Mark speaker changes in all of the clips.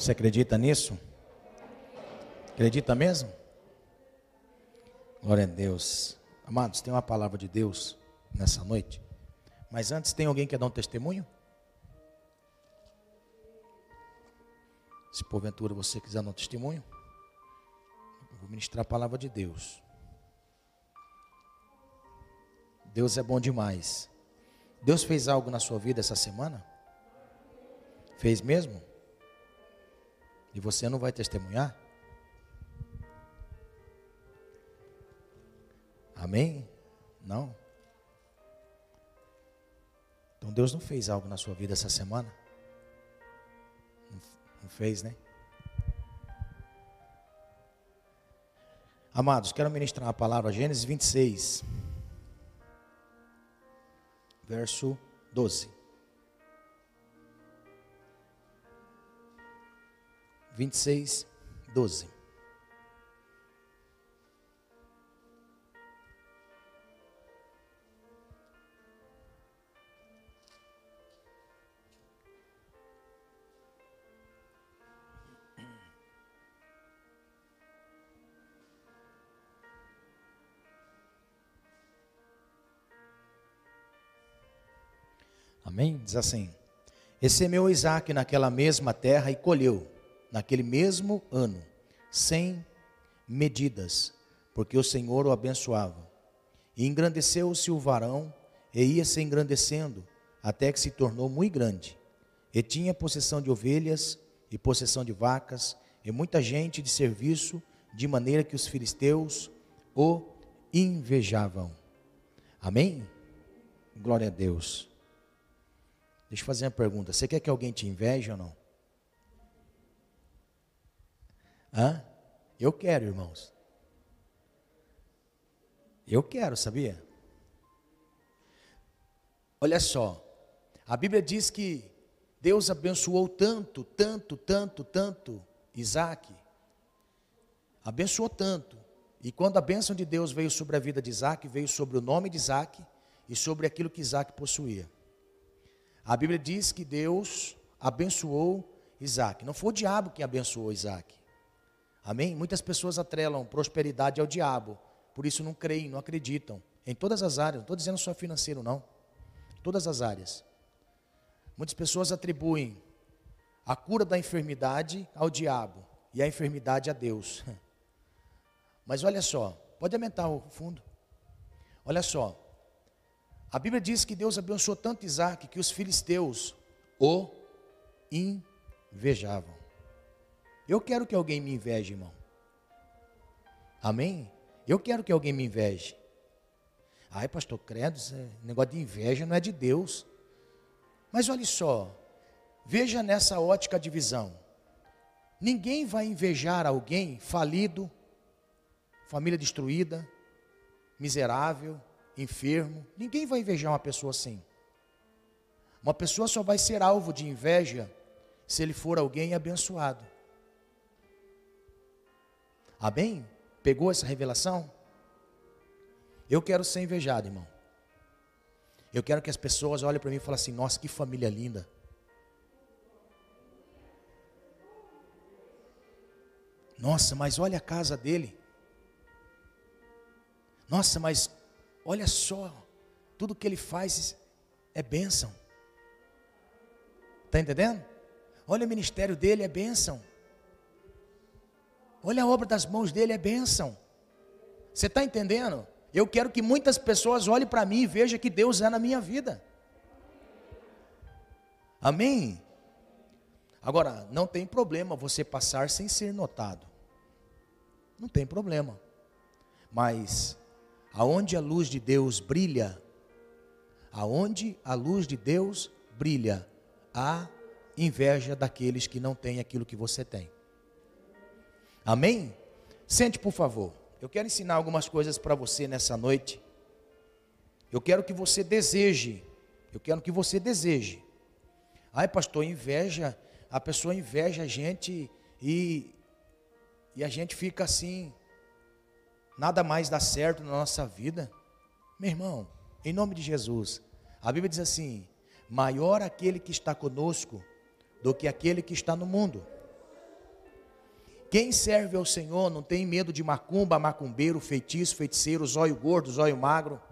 Speaker 1: Você acredita nisso? Acredita mesmo? Glória a Deus. Amados, tem uma palavra de Deus nessa noite. Mas antes, tem alguém que quer dar um testemunho? Se porventura você quiser dar um testemunho, eu vou ministrar a palavra de Deus. Deus é bom demais. Deus fez algo na sua vida essa semana? Fez mesmo? E você não vai testemunhar? Amém? Não? Então Deus não fez algo na sua vida essa semana? Não fez, né? Amados, quero ministrar a palavra Gênesis 26, verso 12. 26, 12. Amém? Diz assim: E semeou Isaac naquela mesma terra e colheu naquele mesmo ano, sem medidas, porque o Senhor o abençoava. E engrandeceu-se o varão, e ia se engrandecendo, até que se tornou muito grande. E tinha possessão de ovelhas, e possessão de vacas, e muita gente de serviço, de maneira que os filisteus o invejavam. Amém? Glória a Deus. Deixa eu fazer uma pergunta. Você quer que alguém te inveje ou não? Hã? Eu quero, irmãos. Eu quero, sabia? Olha só, a Bíblia diz que Deus abençoou tanto, tanto, tanto, tanto Isaac. Abençoou tanto. E quando a bênção de Deus veio sobre a vida de Isaac, veio sobre o nome de Isaac e sobre aquilo que Isaac possuía. A Bíblia diz que Deus abençoou Isaac. Não foi o diabo que abençoou Isaac. Amém? Muitas pessoas atrelam prosperidade ao diabo, por isso não creem, não acreditam. Em todas as áreas, não estou dizendo só financeiro, não. Todas as áreas. Muitas pessoas atribuem a cura da enfermidade ao diabo e a enfermidade a Deus. Mas olha só, pode aumentar o fundo. Olha só, a Bíblia diz que Deus abençoou tanto Isaac que os filisteus o invejavam. Eu quero que alguém me inveje, irmão. Amém? Eu quero que alguém me inveje. Ai, pastor, credo, negócio de inveja não é de Deus. Mas olha só, veja nessa ótica de visão. Ninguém vai invejar alguém falido, família destruída, miserável, enfermo. Ninguém vai invejar uma pessoa assim. Uma pessoa só vai ser alvo de inveja se ele for alguém abençoado. Amém? Pegou essa revelação? Eu quero ser invejado, irmão. Eu quero que as pessoas olhem para mim e falem assim: nossa, que família linda. Nossa, mas olha a casa dele. Nossa, mas olha só, tudo que ele faz é bênção. Está entendendo? Olha o ministério dele, é bênção. Olha a obra das mãos dele, é bênção. Você está entendendo? Eu quero que muitas pessoas olhem para mim e vejam que Deus é na minha vida. Amém? Agora, não tem problema você passar sem ser notado. Não tem problema. Mas, aonde a luz de Deus brilha, aonde a luz de Deus brilha, há inveja daqueles que não têm aquilo que você tem. Amém? Sente, por favor. Eu quero ensinar algumas coisas para você nessa noite. Eu quero que você deseje. Eu quero que você deseje. Ai, pastor, inveja. A pessoa inveja a gente e, e a gente fica assim. Nada mais dá certo na nossa vida. Meu irmão, em nome de Jesus. A Bíblia diz assim: maior aquele que está conosco do que aquele que está no mundo. Quem serve ao Senhor não tem medo de macumba, macumbeiro, feitiço, feiticeiro, zóio gordo, zóio magro.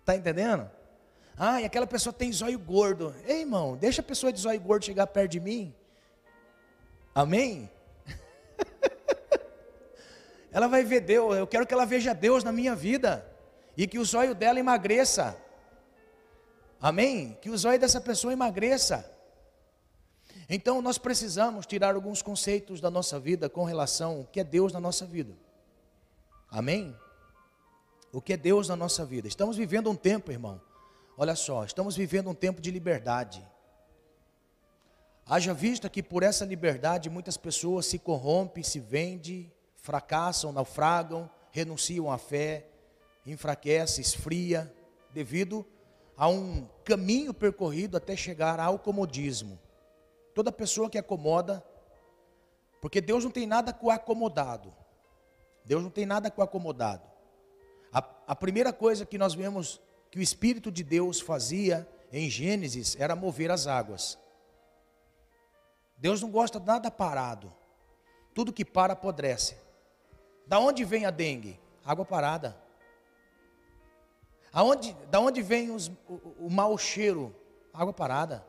Speaker 1: Está entendendo? Ah, e aquela pessoa tem zóio gordo. Ei, irmão, deixa a pessoa de zóio gordo chegar perto de mim. Amém? ela vai ver Deus, eu quero que ela veja Deus na minha vida. E que o zóio dela emagreça. Amém? Que o zóio dessa pessoa emagreça. Então nós precisamos tirar alguns conceitos da nossa vida com relação ao que é Deus na nossa vida. Amém? O que é Deus na nossa vida? Estamos vivendo um tempo, irmão. Olha só, estamos vivendo um tempo de liberdade. Haja vista que por essa liberdade muitas pessoas se corrompem, se vendem, fracassam, naufragam, renunciam à fé, enfraquece, esfria, devido a um caminho percorrido até chegar ao comodismo. Toda pessoa que acomoda, porque Deus não tem nada com acomodado. Deus não tem nada com acomodado. A, a primeira coisa que nós vemos que o Espírito de Deus fazia em Gênesis era mover as águas. Deus não gosta de nada parado. Tudo que para apodrece. Da onde vem a dengue? Água parada. Aonde, da onde vem os, o, o mau cheiro? Água parada.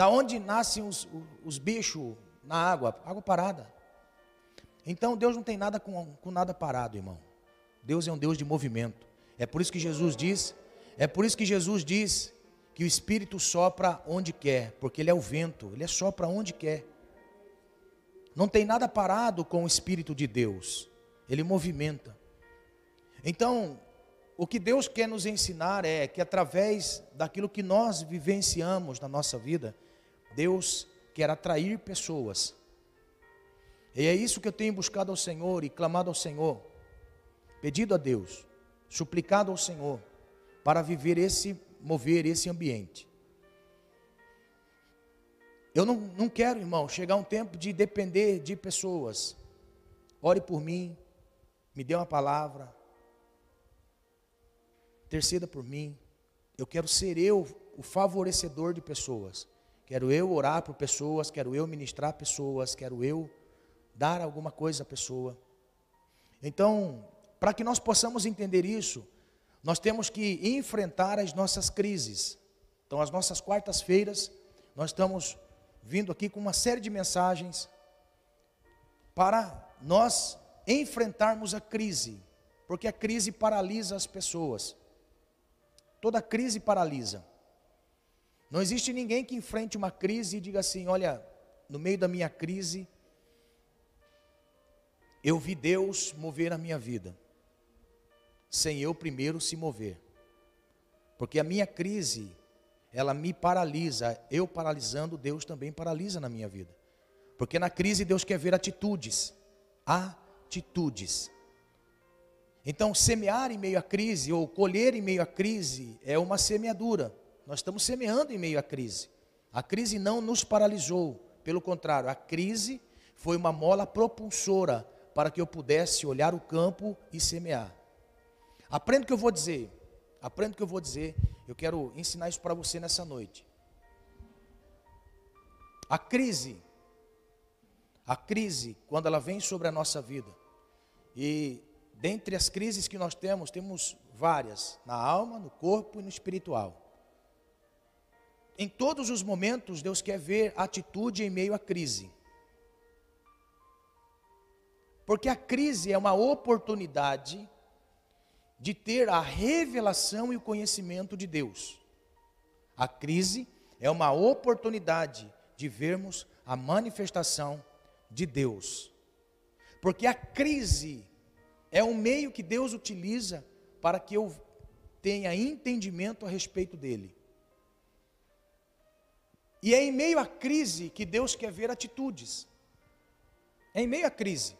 Speaker 1: Da onde nascem os, os bichos na água? Água parada. Então Deus não tem nada com, com nada parado, irmão. Deus é um Deus de movimento. É por isso que Jesus diz, é por isso que Jesus diz que o Espírito sopra onde quer, porque ele é o vento, ele é sopra onde quer. Não tem nada parado com o Espírito de Deus, ele movimenta. Então, o que Deus quer nos ensinar é que através daquilo que nós vivenciamos na nossa vida, Deus quer atrair pessoas. E é isso que eu tenho buscado ao Senhor e clamado ao Senhor, pedido a Deus, suplicado ao Senhor, para viver esse, mover esse ambiente. Eu não, não quero, irmão, chegar um tempo de depender de pessoas. Ore por mim, me dê uma palavra, interceda por mim. Eu quero ser eu o favorecedor de pessoas. Quero eu orar por pessoas, quero eu ministrar pessoas, quero eu dar alguma coisa à pessoa. Então, para que nós possamos entender isso, nós temos que enfrentar as nossas crises. Então, as nossas quartas-feiras, nós estamos vindo aqui com uma série de mensagens para nós enfrentarmos a crise, porque a crise paralisa as pessoas. Toda crise paralisa. Não existe ninguém que enfrente uma crise e diga assim: olha, no meio da minha crise, eu vi Deus mover a minha vida, sem eu primeiro se mover. Porque a minha crise, ela me paralisa, eu paralisando, Deus também paralisa na minha vida. Porque na crise Deus quer ver atitudes, atitudes. Então, semear em meio à crise ou colher em meio à crise é uma semeadura. Nós estamos semeando em meio à crise. A crise não nos paralisou, pelo contrário, a crise foi uma mola propulsora para que eu pudesse olhar o campo e semear. Aprenda o que eu vou dizer. Aprenda o que eu vou dizer. Eu quero ensinar isso para você nessa noite. A crise, a crise, quando ela vem sobre a nossa vida, e dentre as crises que nós temos, temos várias, na alma, no corpo e no espiritual. Em todos os momentos, Deus quer ver atitude em meio à crise. Porque a crise é uma oportunidade de ter a revelação e o conhecimento de Deus. A crise é uma oportunidade de vermos a manifestação de Deus. Porque a crise é um meio que Deus utiliza para que eu tenha entendimento a respeito dele. E é em meio à crise que Deus quer ver atitudes. É em meio à crise.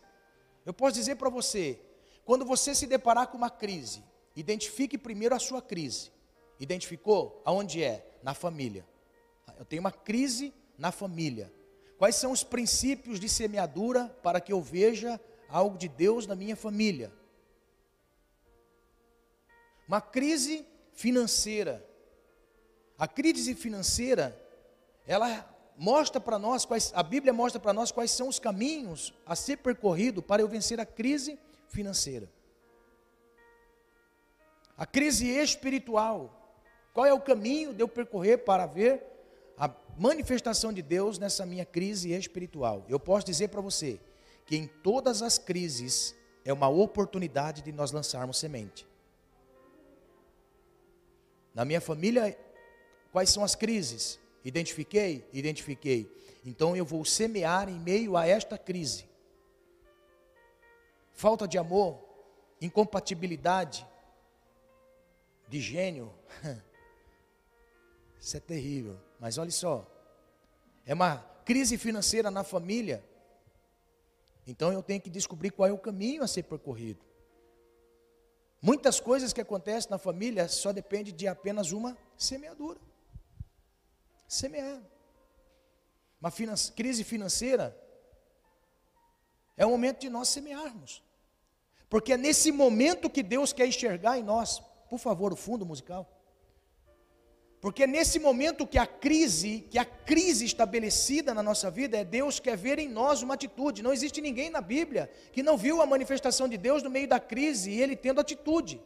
Speaker 1: Eu posso dizer para você, quando você se deparar com uma crise, identifique primeiro a sua crise. Identificou? Aonde é? Na família. Eu tenho uma crise na família. Quais são os princípios de semeadura para que eu veja algo de Deus na minha família. Uma crise financeira. A crise financeira, ela mostra para nós quais, a Bíblia mostra para nós quais são os caminhos a ser percorrido para eu vencer a crise financeira. A crise espiritual. Qual é o caminho de eu percorrer para ver a manifestação de Deus nessa minha crise espiritual? Eu posso dizer para você que em todas as crises é uma oportunidade de nós lançarmos semente. Na minha família, quais são as crises? Identifiquei? Identifiquei. Então eu vou semear em meio a esta crise. Falta de amor, incompatibilidade, de gênio. Isso é terrível. Mas olha só, é uma crise financeira na família. Então eu tenho que descobrir qual é o caminho a ser percorrido. Muitas coisas que acontecem na família só depende de apenas uma semeadura. Semear. Uma finan crise financeira é o momento de nós semearmos. Porque é nesse momento que Deus quer enxergar em nós por favor, o fundo musical. Porque é nesse momento que a crise, que a crise estabelecida na nossa vida é Deus quer ver em nós uma atitude. Não existe ninguém na Bíblia que não viu a manifestação de Deus no meio da crise e ele tendo atitude.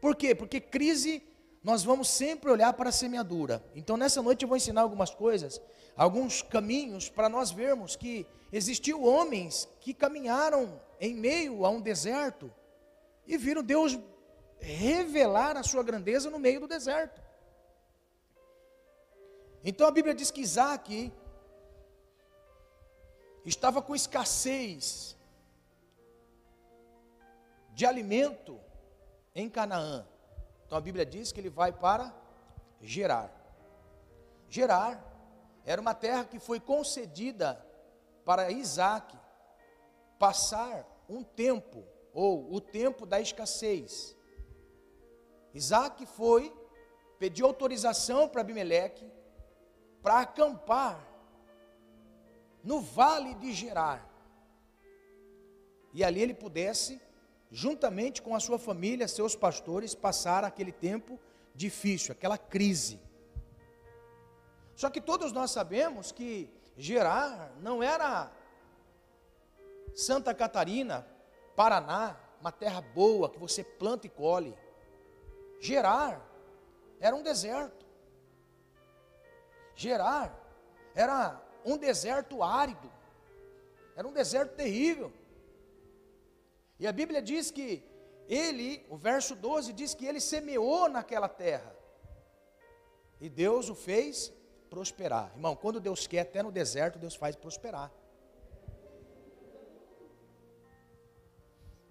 Speaker 1: Por quê? Porque crise nós vamos sempre olhar para a semeadura. Então nessa noite eu vou ensinar algumas coisas, alguns caminhos para nós vermos que existiu homens que caminharam em meio a um deserto e viram Deus revelar a sua grandeza no meio do deserto. Então a Bíblia diz que Isaac estava com escassez de alimento em Canaã. Então a Bíblia diz que ele vai para Gerar. Gerar era uma terra que foi concedida para Isaac passar um tempo, ou o tempo da escassez. Isaac foi, pediu autorização para Abimeleque para acampar no vale de Gerar. E ali ele pudesse, juntamente com a sua família, seus pastores, passar aquele tempo difícil, aquela crise. Só que todos nós sabemos que Gerar não era Santa Catarina, Paraná, uma terra boa que você planta e colhe. Gerar era um deserto. Gerar era um deserto árido. Era um deserto terrível. E a Bíblia diz que ele, o verso 12 diz que ele semeou naquela terra. E Deus o fez prosperar. Irmão, quando Deus quer, até no deserto, Deus faz prosperar.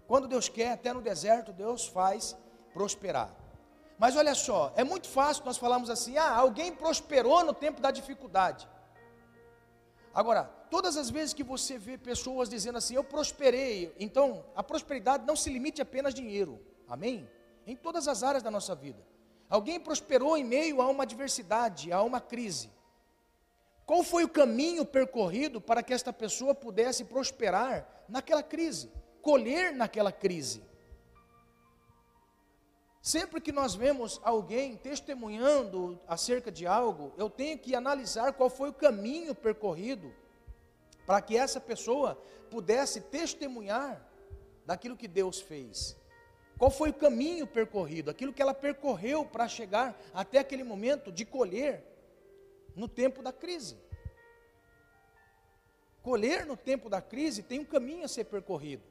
Speaker 1: Quando Deus quer, até no deserto, Deus faz prosperar. Mas olha só, é muito fácil nós falarmos assim: ah, alguém prosperou no tempo da dificuldade. Agora, todas as vezes que você vê pessoas dizendo assim, eu prosperei, então a prosperidade não se limite apenas a dinheiro, amém? Em todas as áreas da nossa vida. Alguém prosperou em meio a uma adversidade, a uma crise. Qual foi o caminho percorrido para que esta pessoa pudesse prosperar naquela crise, colher naquela crise? Sempre que nós vemos alguém testemunhando acerca de algo, eu tenho que analisar qual foi o caminho percorrido para que essa pessoa pudesse testemunhar daquilo que Deus fez. Qual foi o caminho percorrido, aquilo que ela percorreu para chegar até aquele momento de colher no tempo da crise. Colher no tempo da crise tem um caminho a ser percorrido.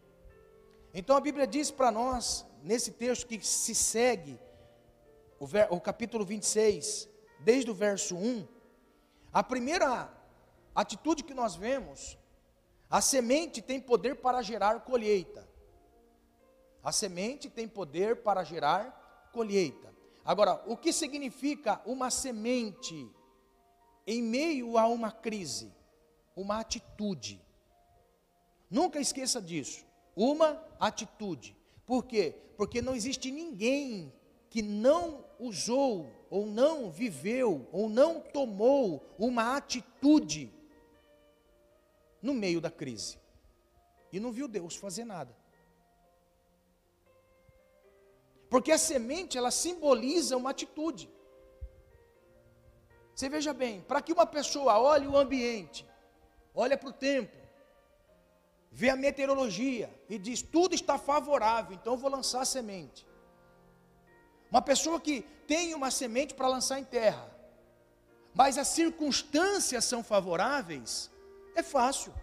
Speaker 1: Então a Bíblia diz para nós nesse texto que se segue, o, ver, o capítulo 26, desde o verso 1, a primeira atitude que nós vemos, a semente tem poder para gerar colheita. A semente tem poder para gerar colheita. Agora, o que significa uma semente em meio a uma crise? Uma atitude. Nunca esqueça disso. Uma atitude. Por quê? Porque não existe ninguém que não usou, ou não viveu, ou não tomou uma atitude no meio da crise. E não viu Deus fazer nada. Porque a semente, ela simboliza uma atitude. Você veja bem, para que uma pessoa olhe o ambiente, olha para o tempo, vê a meteorologia e diz tudo está favorável, então eu vou lançar a semente. Uma pessoa que tem uma semente para lançar em terra, mas as circunstâncias são favoráveis, é fácil.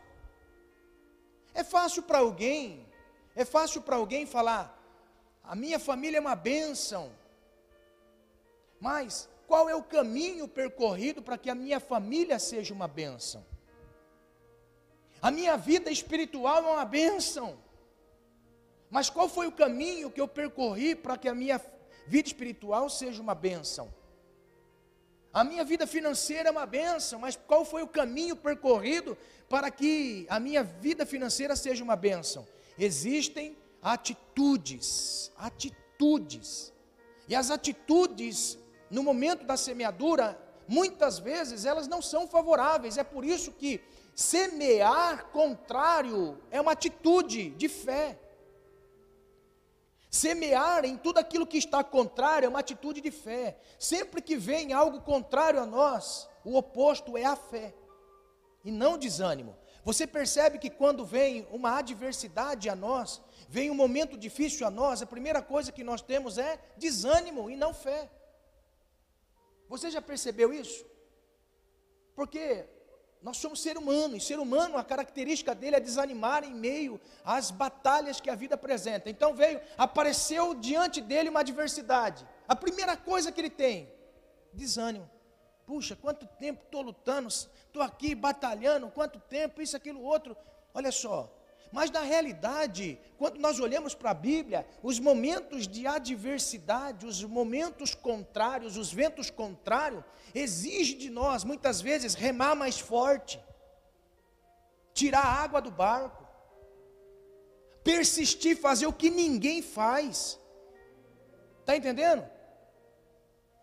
Speaker 1: É fácil para alguém, é fácil para alguém falar: a minha família é uma bênção, mas qual é o caminho percorrido para que a minha família seja uma bênção? A minha vida espiritual é uma bênção, mas qual foi o caminho que eu percorri para que a minha vida espiritual seja uma bênção? A minha vida financeira é uma bênção, mas qual foi o caminho percorrido para que a minha vida financeira seja uma bênção? Existem atitudes, atitudes. E as atitudes, no momento da semeadura, muitas vezes elas não são favoráveis. É por isso que semear contrário é uma atitude de fé. Semear em tudo aquilo que está contrário é uma atitude de fé. Sempre que vem algo contrário a nós, o oposto é a fé e não desânimo. Você percebe que quando vem uma adversidade a nós, vem um momento difícil a nós, a primeira coisa que nós temos é desânimo e não fé. Você já percebeu isso? Porque nós somos ser humano, e ser humano, a característica dele é desanimar em meio às batalhas que a vida apresenta. Então veio, apareceu diante dele uma adversidade. A primeira coisa que ele tem, desânimo. Puxa, quanto tempo estou lutando, estou aqui batalhando, quanto tempo, isso, aquilo, outro. Olha só, mas na realidade, quando nós olhamos para a Bíblia, os momentos de adversidade, os momentos contrários, os ventos contrários, exigem de nós, muitas vezes, remar mais forte, tirar a água do barco, persistir, fazer o que ninguém faz. Está entendendo?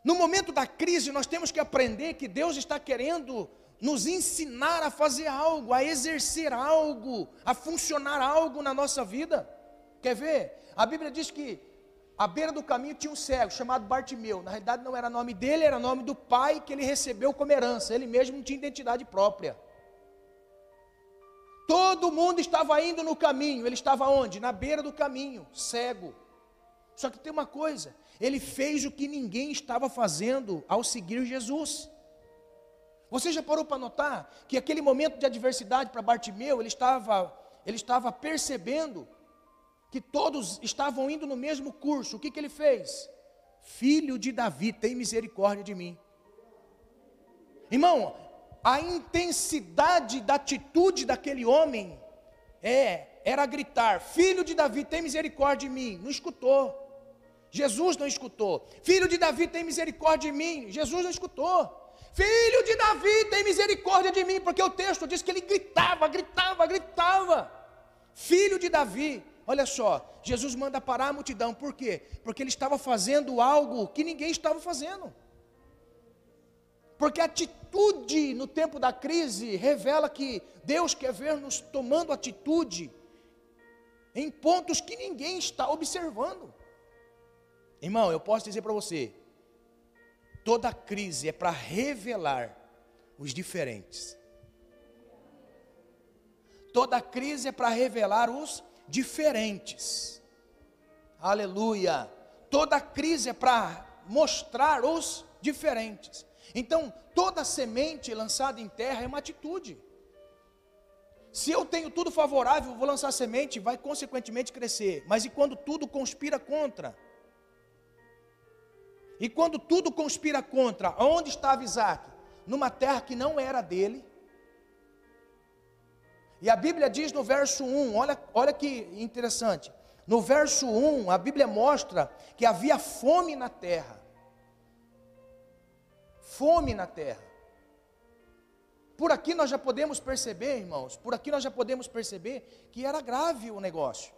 Speaker 1: No momento da crise, nós temos que aprender que Deus está querendo nos ensinar a fazer algo, a exercer algo, a funcionar algo na nossa vida. Quer ver? A Bíblia diz que à beira do caminho tinha um cego chamado Bartimeu. Na realidade não era nome dele, era nome do pai que ele recebeu como herança. Ele mesmo não tinha identidade própria. Todo mundo estava indo no caminho, ele estava onde? Na beira do caminho, cego. Só que tem uma coisa, ele fez o que ninguém estava fazendo ao seguir Jesus. Você já parou para notar que aquele momento de adversidade para Bartimeu, ele estava, ele estava percebendo que todos estavam indo no mesmo curso. O que, que ele fez? Filho de Davi, tem misericórdia de mim. Irmão, a intensidade da atitude daquele homem é era gritar: Filho de Davi, tem misericórdia de mim. Não escutou. Jesus não escutou. Filho de Davi, tem misericórdia de mim. Jesus não escutou. Filho de Davi, tem misericórdia de mim, porque o texto diz que ele gritava, gritava, gritava. Filho de Davi, olha só, Jesus manda parar a multidão, por quê? Porque ele estava fazendo algo que ninguém estava fazendo. Porque a atitude no tempo da crise revela que Deus quer ver-nos tomando atitude em pontos que ninguém está observando. Irmão, eu posso dizer para você, Toda crise é para revelar os diferentes. Toda crise é para revelar os diferentes. Aleluia. Toda crise é para mostrar os diferentes. Então, toda semente lançada em terra é uma atitude. Se eu tenho tudo favorável, vou lançar semente, vai consequentemente crescer. Mas e quando tudo conspira contra? E quando tudo conspira contra, onde estava Isaac? Numa terra que não era dele. E a Bíblia diz no verso 1, olha, olha que interessante. No verso 1, a Bíblia mostra que havia fome na terra. Fome na terra. Por aqui nós já podemos perceber, irmãos, por aqui nós já podemos perceber que era grave o negócio.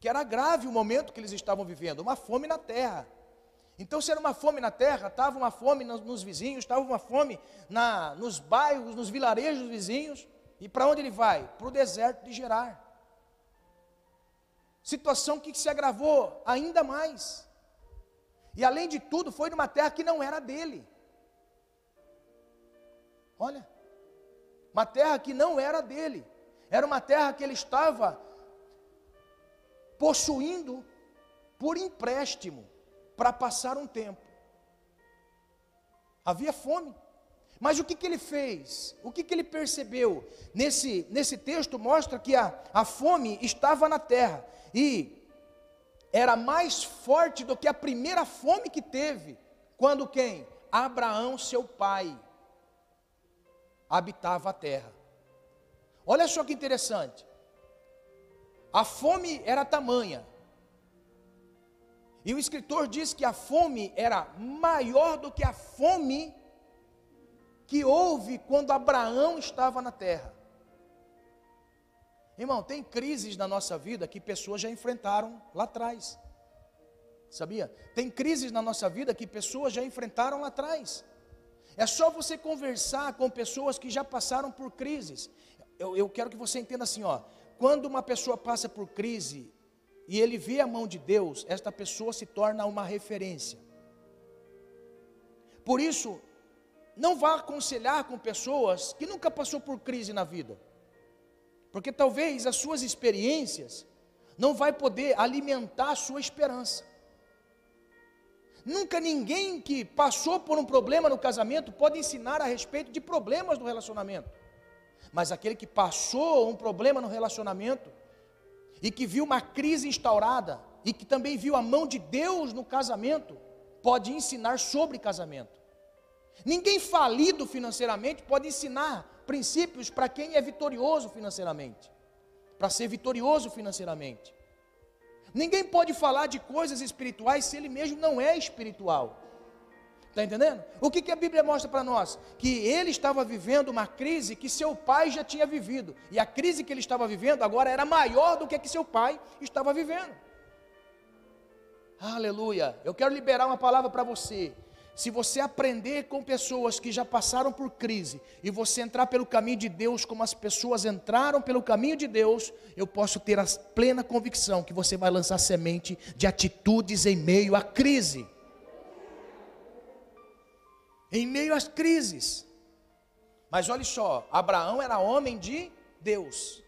Speaker 1: Que era grave o momento que eles estavam vivendo, uma fome na terra. Então, se era uma fome na terra, estava uma fome nos, vizinhos, estava uma fome na, nos bairros, nos vilarejos vizinhos. E para onde ele vai? Para o deserto de Gerar. Situação que se agravou ainda mais. E além de tudo, foi numa terra que não era dele. Olha, uma terra que não era dele, era uma terra que ele estava possuindo por empréstimo para passar um tempo. Havia fome. Mas o que, que ele fez? O que, que ele percebeu? Nesse, nesse texto mostra que a, a fome estava na terra e era mais forte do que a primeira fome que teve, quando quem? Abraão, seu pai, habitava a terra. Olha só que interessante. A fome era tamanha. E o escritor diz que a fome era maior do que a fome que houve quando Abraão estava na terra. Irmão, tem crises na nossa vida que pessoas já enfrentaram lá atrás. Sabia? Tem crises na nossa vida que pessoas já enfrentaram lá atrás. É só você conversar com pessoas que já passaram por crises. Eu, eu quero que você entenda assim, ó. Quando uma pessoa passa por crise e ele vê a mão de Deus, esta pessoa se torna uma referência. Por isso, não vá aconselhar com pessoas que nunca passou por crise na vida. Porque talvez as suas experiências não vai poder alimentar a sua esperança. Nunca ninguém que passou por um problema no casamento pode ensinar a respeito de problemas do relacionamento. Mas aquele que passou um problema no relacionamento e que viu uma crise instaurada e que também viu a mão de Deus no casamento, pode ensinar sobre casamento. Ninguém falido financeiramente pode ensinar princípios para quem é vitorioso financeiramente, para ser vitorioso financeiramente. Ninguém pode falar de coisas espirituais se ele mesmo não é espiritual. Está entendendo? O que, que a Bíblia mostra para nós? Que ele estava vivendo uma crise que seu pai já tinha vivido. E a crise que ele estava vivendo agora era maior do que a que seu pai estava vivendo. Aleluia. Eu quero liberar uma palavra para você. Se você aprender com pessoas que já passaram por crise e você entrar pelo caminho de Deus como as pessoas entraram pelo caminho de Deus, eu posso ter a plena convicção que você vai lançar semente de atitudes em meio à crise em meio às crises. Mas olhe só, Abraão era homem de Deus.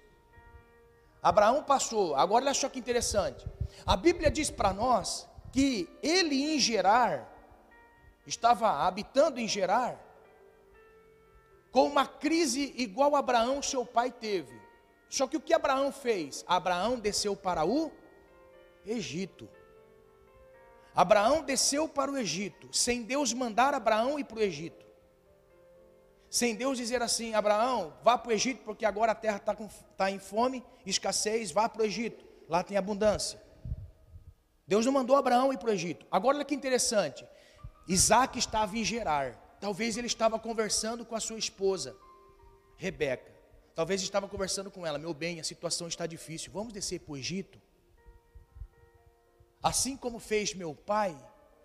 Speaker 1: Abraão passou, agora olha só que interessante. A Bíblia diz para nós que ele em Gerar, estava habitando em Gerar, com uma crise igual Abraão, seu pai, teve. Só que o que Abraão fez? Abraão desceu para o Egito. Abraão desceu para o Egito, sem Deus mandar Abraão ir para o Egito. Sem Deus dizer assim: Abraão, vá para o Egito, porque agora a terra está tá em fome, escassez, vá para o Egito, lá tem abundância. Deus não mandou Abraão ir para o Egito. Agora olha que interessante: Isaac estava em Gerar, talvez ele estava conversando com a sua esposa, Rebeca. Talvez estava conversando com ela: Meu bem, a situação está difícil, vamos descer para o Egito? Assim como fez meu pai,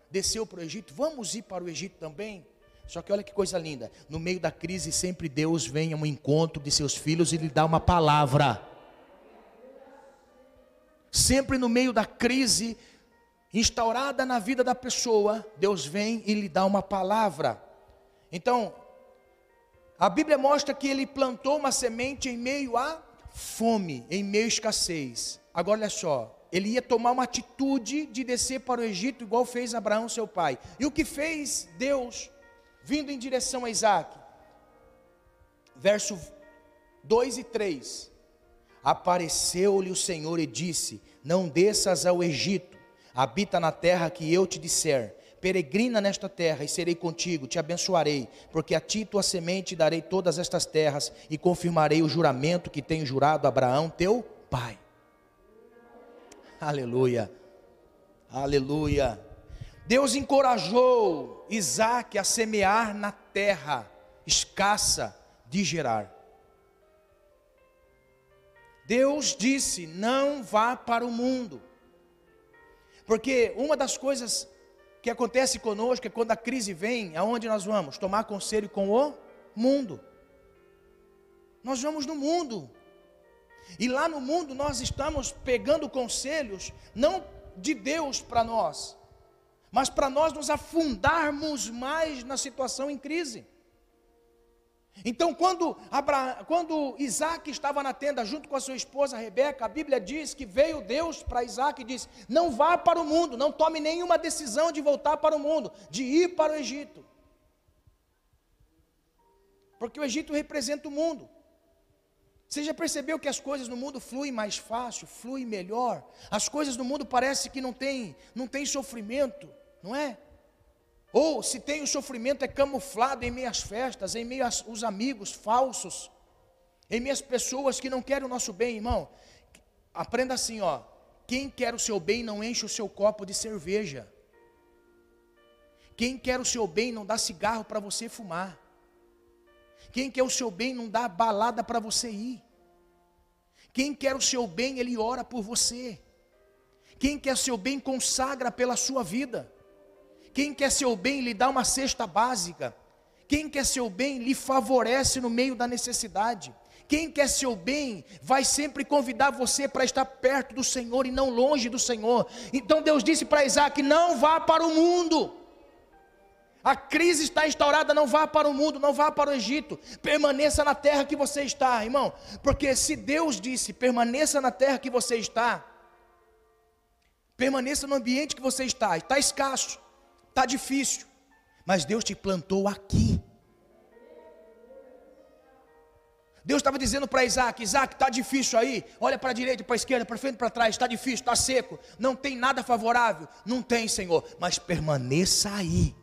Speaker 1: desceu para o Egito, vamos ir para o Egito também? Só que olha que coisa linda, no meio da crise sempre Deus vem ao encontro de seus filhos e lhe dá uma palavra. Sempre no meio da crise instaurada na vida da pessoa, Deus vem e lhe dá uma palavra. Então, a Bíblia mostra que ele plantou uma semente em meio à fome, em meio à escassez. Agora olha só, ele ia tomar uma atitude de descer para o Egito, igual fez Abraão, seu pai. E o que fez Deus, vindo em direção a Isaac? Verso 2 e 3: Apareceu-lhe o Senhor e disse: Não desças ao Egito, habita na terra que eu te disser. Peregrina nesta terra e serei contigo, te abençoarei, porque a ti tua semente darei todas estas terras e confirmarei o juramento que tenho jurado a Abraão, teu pai. Aleluia. Aleluia. Deus encorajou Isaac a semear na terra escassa de Gerar. Deus disse: não vá para o mundo. Porque uma das coisas que acontece conosco é quando a crise vem, aonde nós vamos? Tomar conselho com o mundo. Nós vamos no mundo. E lá no mundo nós estamos pegando conselhos, não de Deus para nós, mas para nós nos afundarmos mais na situação em crise. Então, quando, Abra... quando Isaac estava na tenda junto com a sua esposa Rebeca, a Bíblia diz que veio Deus para Isaac e disse: Não vá para o mundo, não tome nenhuma decisão de voltar para o mundo, de ir para o Egito. Porque o Egito representa o mundo. Você já percebeu que as coisas no mundo fluem mais fácil, fluem melhor? As coisas no mundo parece que não tem, não tem sofrimento, não é? Ou se tem o sofrimento é camuflado em meias festas, em meio aos amigos falsos, em meias pessoas que não querem o nosso bem, irmão. Aprenda assim, ó. Quem quer o seu bem não enche o seu copo de cerveja. Quem quer o seu bem não dá cigarro para você fumar. Quem quer o seu bem não dá balada para você ir. Quem quer o seu bem, ele ora por você. Quem quer seu bem consagra pela sua vida. Quem quer seu bem lhe dá uma cesta básica. Quem quer seu bem lhe favorece no meio da necessidade. Quem quer seu bem vai sempre convidar você para estar perto do Senhor e não longe do Senhor. Então Deus disse para Isaac: não vá para o mundo. A crise está instaurada, não vá para o mundo, não vá para o Egito, permaneça na terra que você está, irmão. Porque se Deus disse, permaneça na terra que você está, permaneça no ambiente que você está, está escasso, está difícil, mas Deus te plantou aqui. Deus estava dizendo para Isaac: Isaac, está difícil aí. Olha para a direita, para a esquerda, para frente, para trás. Está difícil, está seco. Não tem nada favorável. Não tem, Senhor. Mas permaneça aí.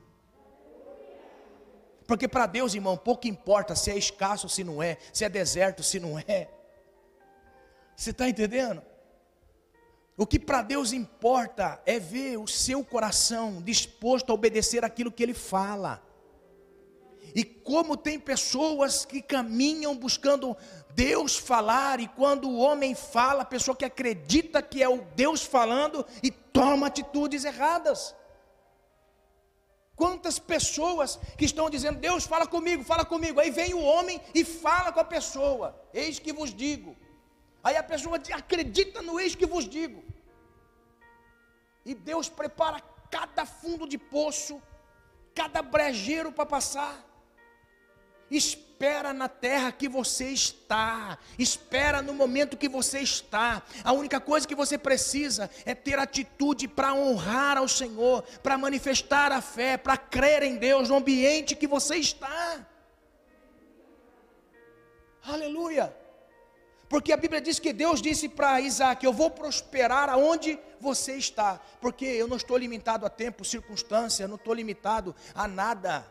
Speaker 1: Porque para Deus, irmão, pouco importa se é escasso, se não é, se é deserto, se não é. Você está entendendo? O que para Deus importa é ver o seu coração disposto a obedecer aquilo que Ele fala. E como tem pessoas que caminham buscando Deus falar, e quando o homem fala, a pessoa que acredita que é o Deus falando e toma atitudes erradas. Quantas pessoas que estão dizendo, Deus fala comigo, fala comigo. Aí vem o homem e fala com a pessoa, eis que vos digo. Aí a pessoa acredita no eis que vos digo. E Deus prepara cada fundo de poço, cada brejeiro para passar. Espera na terra que você está, espera no momento que você está. A única coisa que você precisa é ter atitude para honrar ao Senhor, para manifestar a fé, para crer em Deus no ambiente que você está. Aleluia. Porque a Bíblia diz que Deus disse para Isaac: Eu vou prosperar aonde você está. Porque eu não estou limitado a tempo, circunstância, não estou limitado a nada.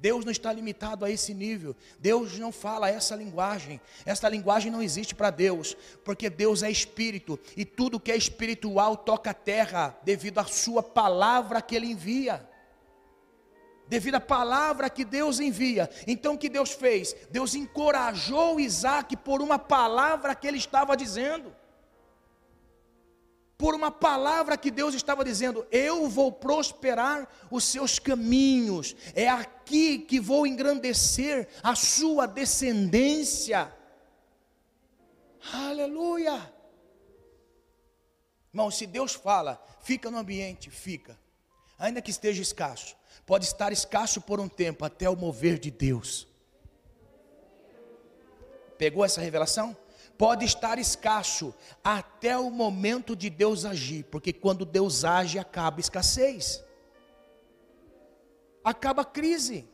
Speaker 1: Deus não está limitado a esse nível. Deus não fala essa linguagem. Essa linguagem não existe para Deus, porque Deus é espírito e tudo que é espiritual toca a terra devido à sua palavra que ele envia. Devido à palavra que Deus envia. Então o que Deus fez? Deus encorajou Isaac por uma palavra que ele estava dizendo por uma palavra que Deus estava dizendo: Eu vou prosperar os seus caminhos, é aqui que vou engrandecer a sua descendência. Aleluia. Irmão, se Deus fala, fica no ambiente, fica, ainda que esteja escasso, pode estar escasso por um tempo, até o mover de Deus. Pegou essa revelação? Pode estar escasso até o momento de Deus agir, porque quando Deus age, acaba escassez, acaba crise.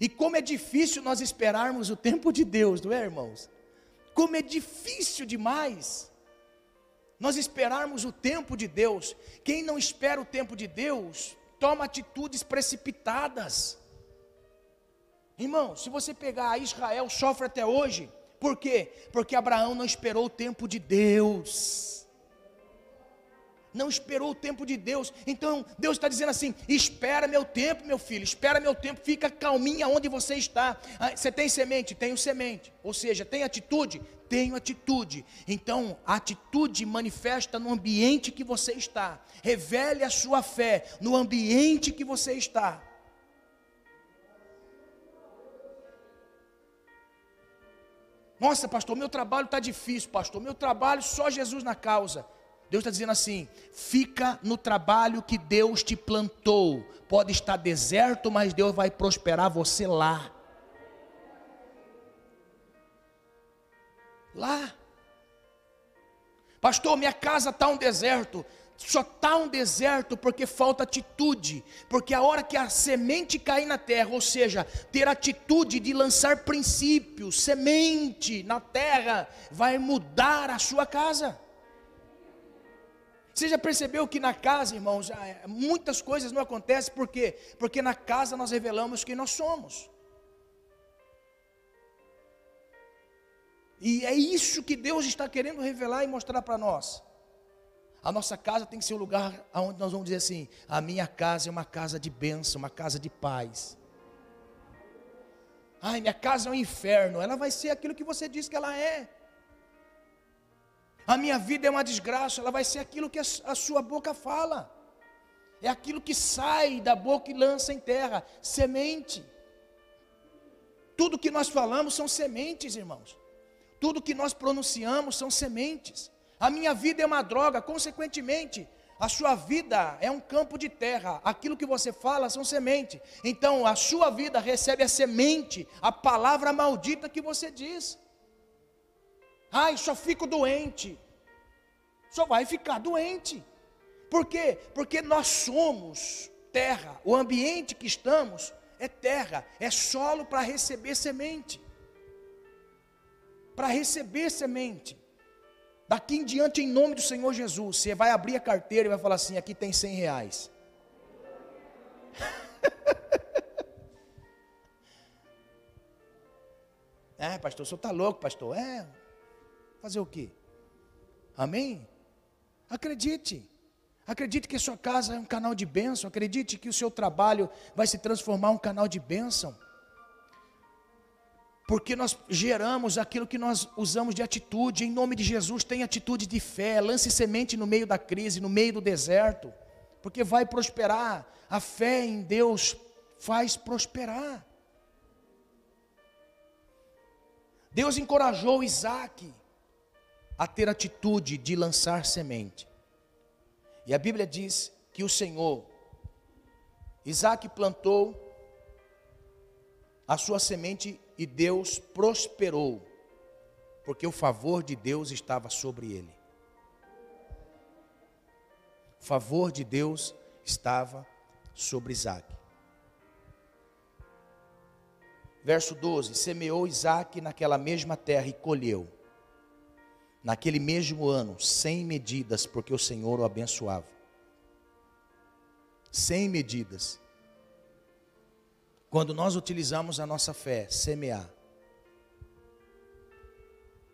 Speaker 1: E como é difícil nós esperarmos o tempo de Deus, não é, irmãos? Como é difícil demais nós esperarmos o tempo de Deus. Quem não espera o tempo de Deus, toma atitudes precipitadas. Irmão, se você pegar Israel, sofre até hoje por quê? Porque Abraão não esperou o tempo de Deus. Não esperou o tempo de Deus. Então Deus está dizendo assim: espera meu tempo, meu filho, espera meu tempo, fica calminha onde você está. Ah, você tem semente? Tenho semente. Ou seja, tem atitude? Tenho atitude. Então, a atitude manifesta no ambiente que você está. Revele a sua fé no ambiente que você está. Nossa, pastor, meu trabalho está difícil, pastor. Meu trabalho só Jesus na causa. Deus está dizendo assim: fica no trabalho que Deus te plantou. Pode estar deserto, mas Deus vai prosperar você lá. Lá. Pastor, minha casa está um deserto. Só está um deserto porque falta atitude. Porque a hora que a semente cair na terra, ou seja, ter atitude de lançar princípios, semente na terra, vai mudar a sua casa. Você já percebeu que na casa, irmãos, muitas coisas não acontecem por quê? Porque na casa nós revelamos quem nós somos. E é isso que Deus está querendo revelar e mostrar para nós. A nossa casa tem que ser um lugar onde nós vamos dizer assim: a minha casa é uma casa de bênção, uma casa de paz. Ai, minha casa é um inferno. Ela vai ser aquilo que você diz que ela é. A minha vida é uma desgraça, ela vai ser aquilo que a sua boca fala. É aquilo que sai da boca e lança em terra, semente. Tudo que nós falamos são sementes, irmãos. Tudo que nós pronunciamos são sementes. A minha vida é uma droga, consequentemente, a sua vida é um campo de terra. Aquilo que você fala são sementes. Então, a sua vida recebe a semente, a palavra maldita que você diz. Ai, só fico doente. Só vai ficar doente. Por quê? Porque nós somos terra. O ambiente que estamos é terra, é solo para receber semente. Para receber semente. Daqui em diante, em nome do Senhor Jesus, você vai abrir a carteira e vai falar assim: aqui tem 100 reais. é, pastor, o senhor está louco, pastor. É, Fazer o quê? Amém? Acredite. Acredite que sua casa é um canal de bênção. Acredite que o seu trabalho vai se transformar em um canal de bênção. Porque nós geramos aquilo que nós usamos de atitude. Em nome de Jesus, tenha atitude de fé. Lance semente no meio da crise, no meio do deserto. Porque vai prosperar. A fé em Deus faz prosperar. Deus encorajou Isaac a ter atitude de lançar semente. E a Bíblia diz que o Senhor, Isaac plantou a sua semente e Deus prosperou, porque o favor de Deus estava sobre ele. O favor de Deus estava sobre Isaac. Verso 12: Semeou Isaac naquela mesma terra e colheu naquele mesmo ano, sem medidas, porque o Senhor o abençoava. Sem medidas. Quando nós utilizamos a nossa fé, semear.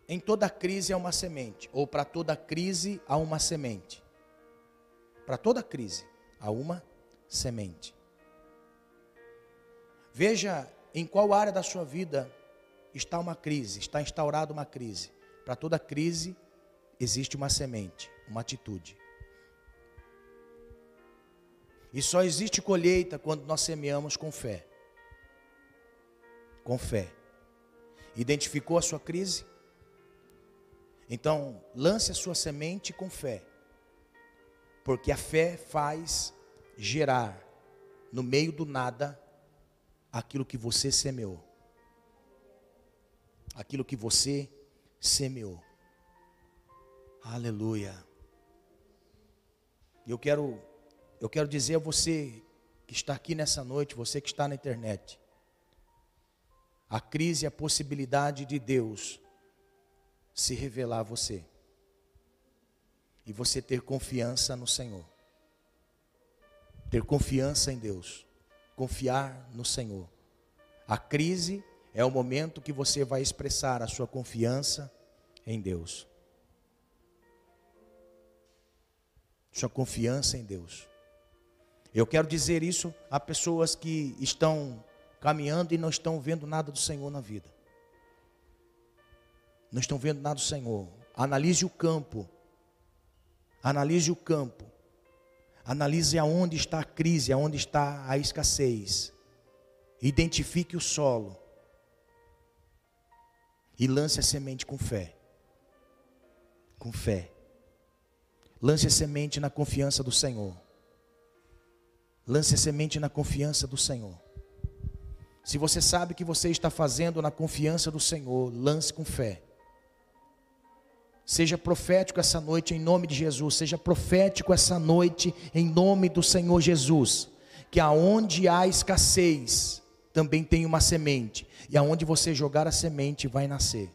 Speaker 1: Em toda crise há uma semente, ou para toda crise há uma semente. Para toda crise há uma semente. Veja em qual área da sua vida está uma crise, está instaurada uma crise. Para toda crise existe uma semente, uma atitude. E só existe colheita quando nós semeamos com fé. Com fé. Identificou a sua crise? Então, lance a sua semente com fé. Porque a fé faz gerar no meio do nada aquilo que você semeou. Aquilo que você semeou. Aleluia. Eu quero eu quero dizer a você que está aqui nessa noite, você que está na internet, a crise é a possibilidade de Deus se revelar a você. E você ter confiança no Senhor. Ter confiança em Deus. Confiar no Senhor. A crise é o momento que você vai expressar a sua confiança em Deus. Sua confiança em Deus. Eu quero dizer isso a pessoas que estão caminhando e não estão vendo nada do Senhor na vida. Não estão vendo nada do Senhor. Analise o campo. Analise o campo. Analise aonde está a crise, aonde está a escassez. Identifique o solo e lance a semente com fé. Com fé. Lance a semente na confiança do Senhor. Lance a semente na confiança do Senhor. Se você sabe que você está fazendo na confiança do Senhor, lance com fé. Seja profético essa noite em nome de Jesus. Seja profético essa noite em nome do Senhor Jesus. Que aonde há escassez, também tem uma semente. E aonde você jogar a semente, vai nascer.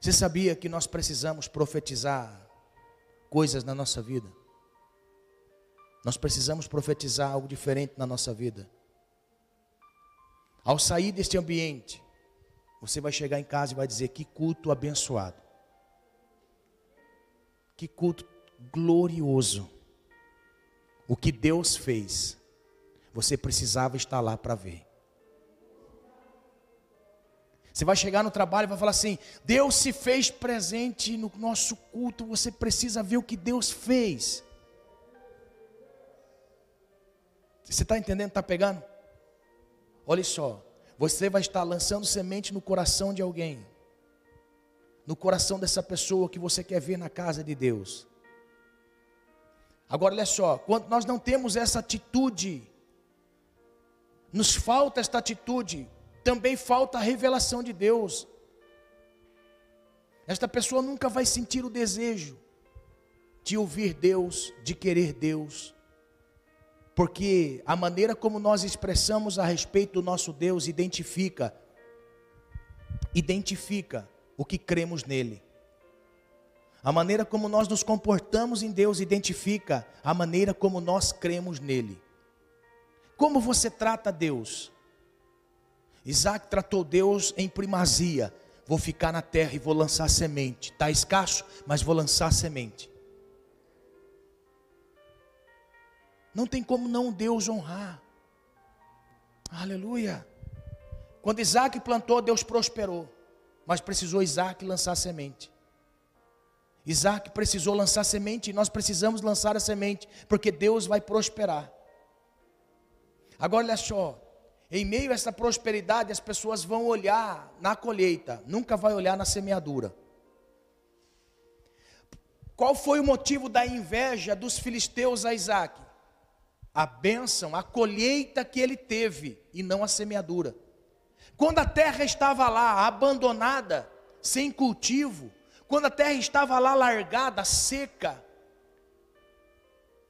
Speaker 1: Você sabia que nós precisamos profetizar coisas na nossa vida? Nós precisamos profetizar algo diferente na nossa vida. Ao sair deste ambiente, você vai chegar em casa e vai dizer: Que culto abençoado. Que culto glorioso. O que Deus fez, você precisava estar lá para ver. Você vai chegar no trabalho e vai falar assim: Deus se fez presente no nosso culto, você precisa ver o que Deus fez. Você está entendendo? Está pegando? Olha só, você vai estar lançando semente no coração de alguém, no coração dessa pessoa que você quer ver na casa de Deus. Agora olha só, quando nós não temos essa atitude, nos falta esta atitude, também falta a revelação de Deus. Esta pessoa nunca vai sentir o desejo de ouvir Deus, de querer Deus, porque a maneira como nós expressamos a respeito do nosso Deus identifica identifica o que cremos nele. A maneira como nós nos comportamos em Deus identifica a maneira como nós cremos nele. Como você trata Deus? Isaac tratou Deus em primazia. Vou ficar na terra e vou lançar semente. Está escasso, mas vou lançar semente. Não tem como não Deus honrar. Aleluia. Quando Isaac plantou, Deus prosperou. Mas precisou Isaac lançar semente. Isaac precisou lançar semente e nós precisamos lançar a semente, porque Deus vai prosperar. Agora olha só, em meio a essa prosperidade, as pessoas vão olhar na colheita, nunca vai olhar na semeadura. Qual foi o motivo da inveja dos filisteus a Isaac? A bênção, a colheita que ele teve e não a semeadura. Quando a terra estava lá abandonada, sem cultivo, quando a terra estava lá largada, seca,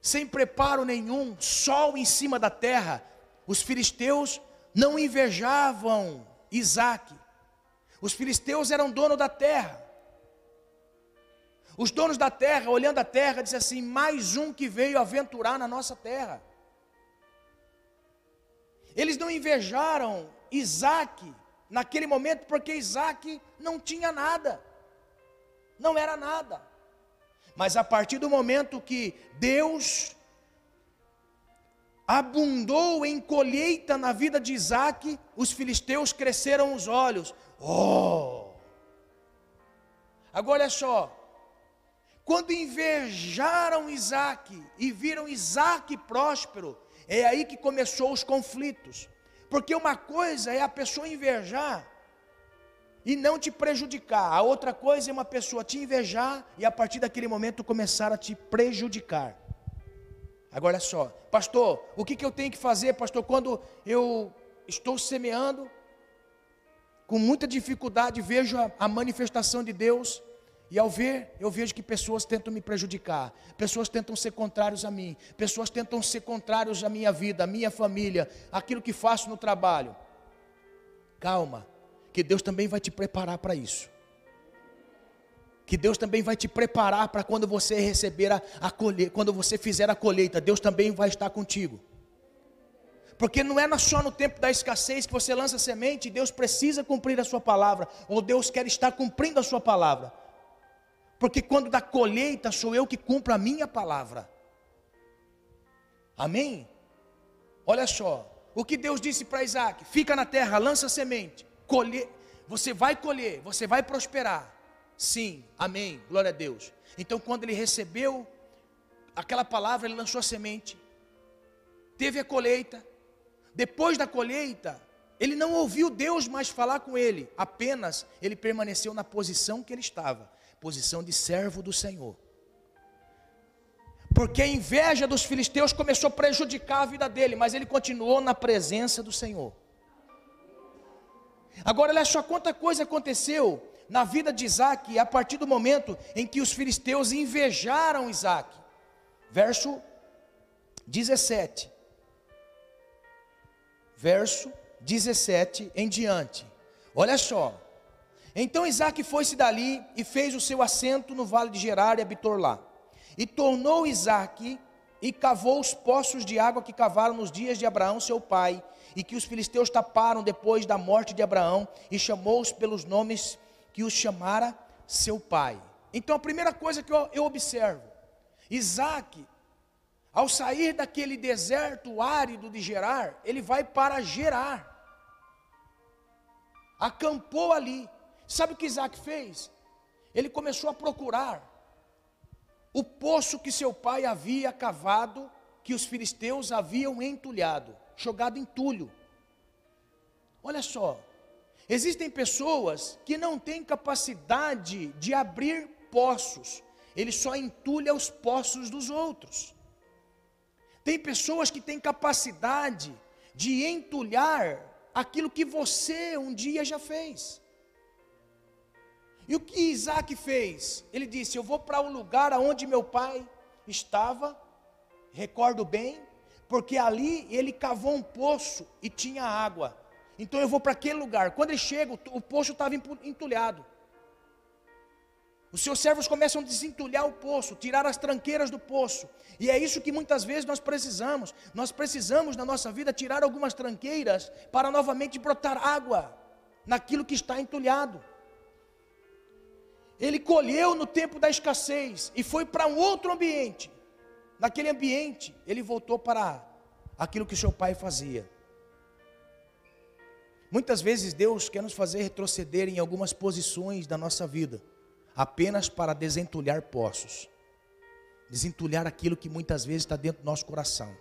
Speaker 1: sem preparo nenhum, sol em cima da terra, os filisteus não invejavam Isaac. Os filisteus eram dono da terra. Os donos da terra, olhando a terra, dizem assim: mais um que veio aventurar na nossa terra. Eles não invejaram Isaac naquele momento, porque Isaac não tinha nada, não era nada. Mas a partir do momento que Deus abundou em colheita na vida de Isaac, os filisteus cresceram os olhos. Oh! Agora olha só, quando invejaram Isaac e viram Isaac próspero, é aí que começou os conflitos. Porque uma coisa é a pessoa invejar e não te prejudicar. A outra coisa é uma pessoa te invejar e a partir daquele momento começar a te prejudicar. Agora só, pastor, o que, que eu tenho que fazer, pastor, quando eu estou semeando, com muita dificuldade, vejo a, a manifestação de Deus, e ao ver, eu vejo que pessoas tentam me prejudicar, pessoas tentam ser contrários a mim, pessoas tentam ser contrários à minha vida, à minha família, aquilo que faço no trabalho. Calma, que Deus também vai te preparar para isso. Que Deus também vai te preparar para quando você receber a, a colheita, quando você fizer a colheita, Deus também vai estar contigo. Porque não é só no tempo da escassez que você lança semente, Deus precisa cumprir a sua palavra, ou Deus quer estar cumprindo a sua palavra. Porque quando da colheita sou eu que cumpro a minha palavra. Amém? Olha só, o que Deus disse para Isaac: fica na terra, lança semente, colher, você vai colher, você vai prosperar. Sim, amém, glória a Deus. Então, quando ele recebeu aquela palavra, ele lançou a semente, teve a colheita. Depois da colheita, ele não ouviu Deus mais falar com ele, apenas ele permaneceu na posição que ele estava posição de servo do Senhor. Porque a inveja dos filisteus começou a prejudicar a vida dele, mas ele continuou na presença do Senhor. Agora, olha só quanta coisa aconteceu na vida de Isaac a partir do momento em que os filisteus invejaram Isaac. Verso 17. Verso 17 em diante. Olha só. Então Isaac foi-se dali e fez o seu assento no vale de Gerar e habitou lá. E tornou Isaac e cavou os poços de água que cavaram nos dias de Abraão, seu pai, e que os filisteus taparam depois da morte de Abraão, e chamou-os pelos nomes que os chamara seu pai. Então a primeira coisa que eu, eu observo, Isaac, ao sair daquele deserto árido de Gerar, ele vai para Gerar. Acampou ali. Sabe o que Isaac fez? Ele começou a procurar o poço que seu pai havia cavado, que os filisteus haviam entulhado, jogado entulho. Olha só, existem pessoas que não têm capacidade de abrir poços, ele só entulha os poços dos outros. Tem pessoas que têm capacidade de entulhar aquilo que você um dia já fez. E o que Isaac fez? Ele disse: Eu vou para o um lugar aonde meu pai estava, recordo bem, porque ali ele cavou um poço e tinha água. Então eu vou para aquele lugar. Quando ele chega, o poço estava entulhado. Os seus servos começam a desentulhar o poço, tirar as tranqueiras do poço. E é isso que muitas vezes nós precisamos. Nós precisamos na nossa vida tirar algumas tranqueiras para novamente brotar água naquilo que está entulhado. Ele colheu no tempo da escassez e foi para um outro ambiente. Naquele ambiente, ele voltou para aquilo que seu pai fazia. Muitas vezes Deus quer nos fazer retroceder em algumas posições da nossa vida, apenas para desentulhar poços, desentulhar aquilo que muitas vezes está dentro do nosso coração.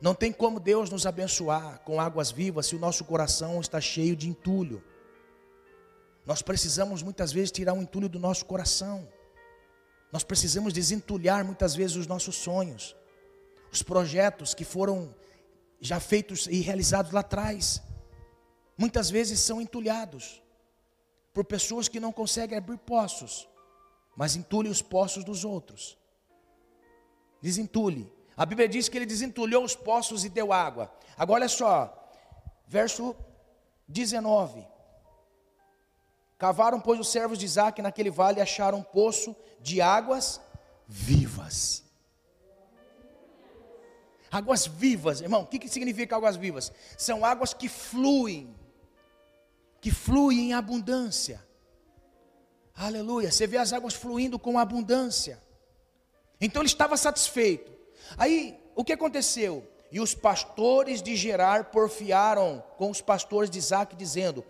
Speaker 1: Não tem como Deus nos abençoar com águas vivas se o nosso coração está cheio de entulho. Nós precisamos muitas vezes tirar um entulho do nosso coração. Nós precisamos desentulhar muitas vezes os nossos sonhos, os projetos que foram já feitos e realizados lá atrás. Muitas vezes são entulhados por pessoas que não conseguem abrir poços, mas entulhem os poços dos outros. Desentule. A Bíblia diz que ele desentulhou os poços e deu água. Agora olha só, verso 19. Cavaram, pois, os servos de Isaac naquele vale e acharam um poço de águas vivas. Águas vivas, irmão, o que, que significa águas vivas? São águas que fluem, que fluem em abundância. Aleluia, você vê as águas fluindo com abundância. Então ele estava satisfeito. Aí, o que aconteceu? E os pastores de Gerar porfiaram com os pastores de Isaac, dizendo: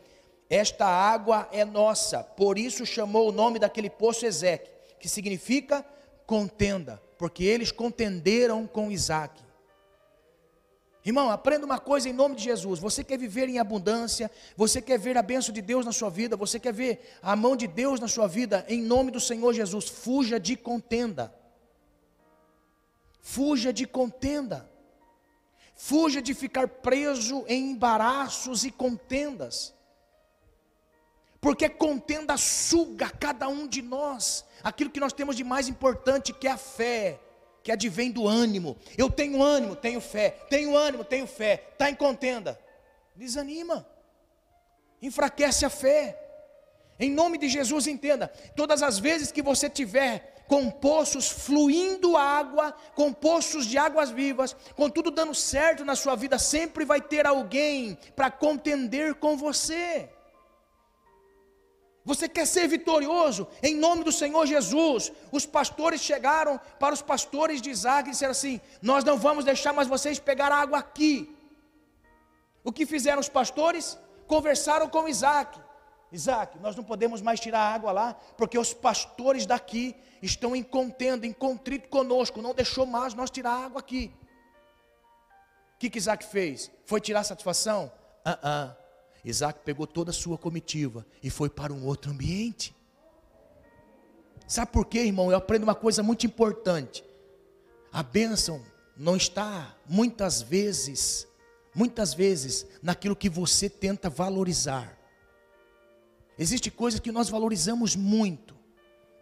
Speaker 1: esta água é nossa, por isso chamou o nome daquele poço Ezeque, que significa contenda, porque eles contenderam com Isaac. Irmão, aprenda uma coisa em nome de Jesus. Você quer viver em abundância, você quer ver a bênção de Deus na sua vida, você quer ver a mão de Deus na sua vida, em nome do Senhor Jesus, fuja de contenda. Fuja de contenda. Fuja de ficar preso em embaraços e contendas porque contenda suga cada um de nós, aquilo que nós temos de mais importante, que é a fé, que advém do ânimo. Eu tenho ânimo, tenho fé, tenho ânimo, tenho fé, está em contenda, desanima, enfraquece a fé. Em nome de Jesus, entenda: todas as vezes que você tiver com poços fluindo água, com poços de águas vivas, com tudo dando certo na sua vida, sempre vai ter alguém para contender com você. Você quer ser vitorioso? Em nome do Senhor Jesus. Os pastores chegaram para os pastores de Isaac e disseram assim: Nós não vamos deixar mais vocês pegar água aqui. O que fizeram os pastores? Conversaram com Isaac. Isaac, nós não podemos mais tirar água lá, porque os pastores daqui estão em contenda, em contrito conosco, não deixou mais nós tirar água aqui. O que, que Isaac fez? Foi tirar satisfação? Ah, uh, -uh. Isaac pegou toda a sua comitiva e foi para um outro ambiente. Sabe por quê, irmão? Eu aprendo uma coisa muito importante. A bênção não está muitas vezes muitas vezes naquilo que você tenta valorizar. Existem coisas que nós valorizamos muito,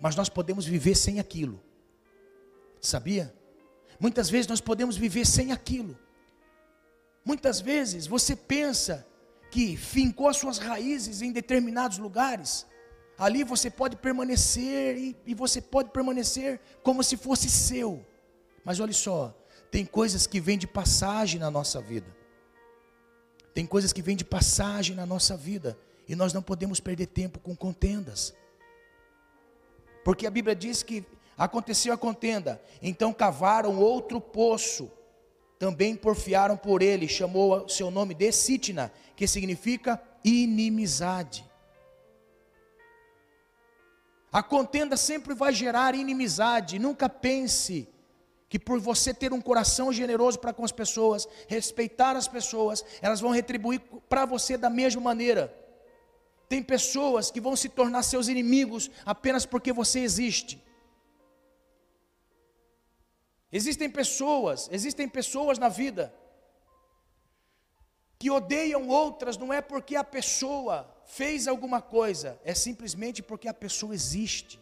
Speaker 1: mas nós podemos viver sem aquilo. Sabia? Muitas vezes nós podemos viver sem aquilo. Muitas vezes você pensa que fincou as suas raízes em determinados lugares, ali você pode permanecer e, e, você pode permanecer como se fosse seu. Mas olha só, tem coisas que vêm de passagem na nossa vida. Tem coisas que vêm de passagem na nossa vida e nós não podemos perder tempo com contendas. Porque a Bíblia diz que aconteceu a contenda, então cavaram outro poço, também porfiaram por ele, chamou seu nome de Sitna, que significa inimizade. A contenda sempre vai gerar inimizade, nunca pense que por você ter um coração generoso para com as pessoas, respeitar as pessoas, elas vão retribuir para você da mesma maneira. Tem pessoas que vão se tornar seus inimigos apenas porque você existe. Existem pessoas, existem pessoas na vida que odeiam outras não é porque a pessoa fez alguma coisa, é simplesmente porque a pessoa existe.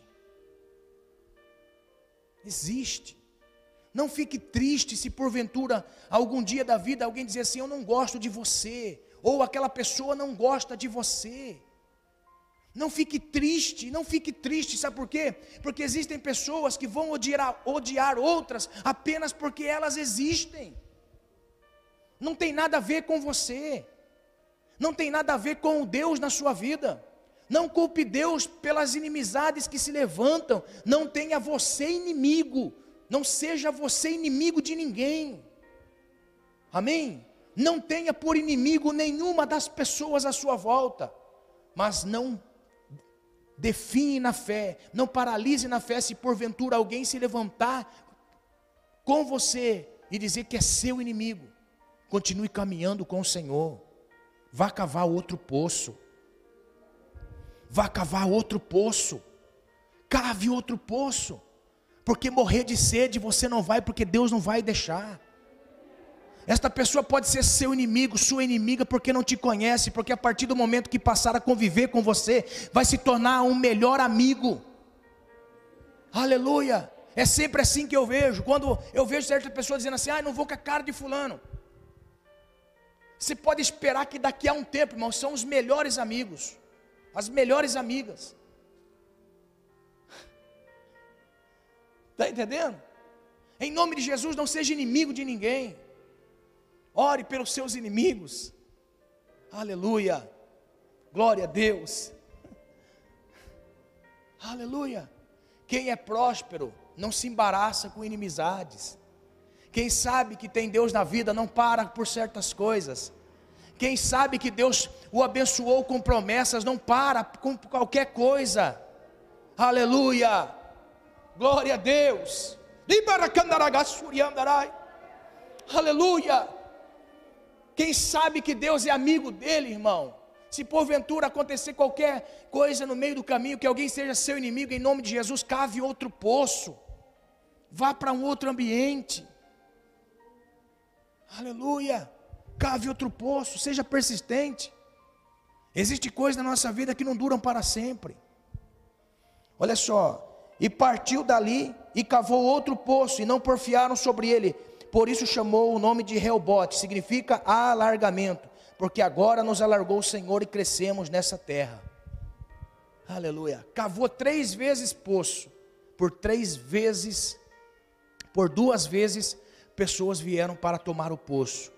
Speaker 1: Existe. Não fique triste se porventura algum dia da vida alguém dizer assim: Eu não gosto de você, ou aquela pessoa não gosta de você. Não fique triste, não fique triste, sabe por quê? Porque existem pessoas que vão odiar, odiar outras apenas porque elas existem. Não tem nada a ver com você, não tem nada a ver com o Deus na sua vida. Não culpe Deus pelas inimizades que se levantam, não tenha você inimigo, não seja você inimigo de ninguém. Amém? Não tenha por inimigo nenhuma das pessoas à sua volta, mas não define na fé, não paralise na fé se porventura alguém se levantar com você e dizer que é seu inimigo. Continue caminhando com o Senhor. Vá cavar outro poço. Vá cavar outro poço. Cave outro poço. Porque morrer de sede você não vai, porque Deus não vai deixar. Esta pessoa pode ser seu inimigo, sua inimiga, porque não te conhece, porque a partir do momento que passar a conviver com você, vai se tornar um melhor amigo. Aleluia! É sempre assim que eu vejo. Quando eu vejo certas pessoas dizendo assim, ah, não vou com a cara de fulano. Você pode esperar que daqui a um tempo, irmão, são os melhores amigos, as melhores amigas. Está entendendo? Em nome de Jesus, não seja inimigo de ninguém. Ore pelos seus inimigos. Aleluia. Glória a Deus. Aleluia. Quem é próspero não se embaraça com inimizades. Quem sabe que tem Deus na vida não para por certas coisas. Quem sabe que Deus o abençoou com promessas não para com qualquer coisa. Aleluia. Glória a Deus. Aleluia. Quem sabe que Deus é amigo dele, irmão? Se porventura acontecer qualquer coisa no meio do caminho, que alguém seja seu inimigo, em nome de Jesus, cave outro poço, vá para um outro ambiente, aleluia, cave outro poço, seja persistente. Existe coisas na nossa vida que não duram para sempre. Olha só, e partiu dali e cavou outro poço, e não porfiaram sobre ele, por isso chamou o nome de Reobote, significa alargamento, porque agora nos alargou o Senhor e crescemos nessa terra. Aleluia. Cavou três vezes poço, por três vezes, por duas vezes, pessoas vieram para tomar o poço.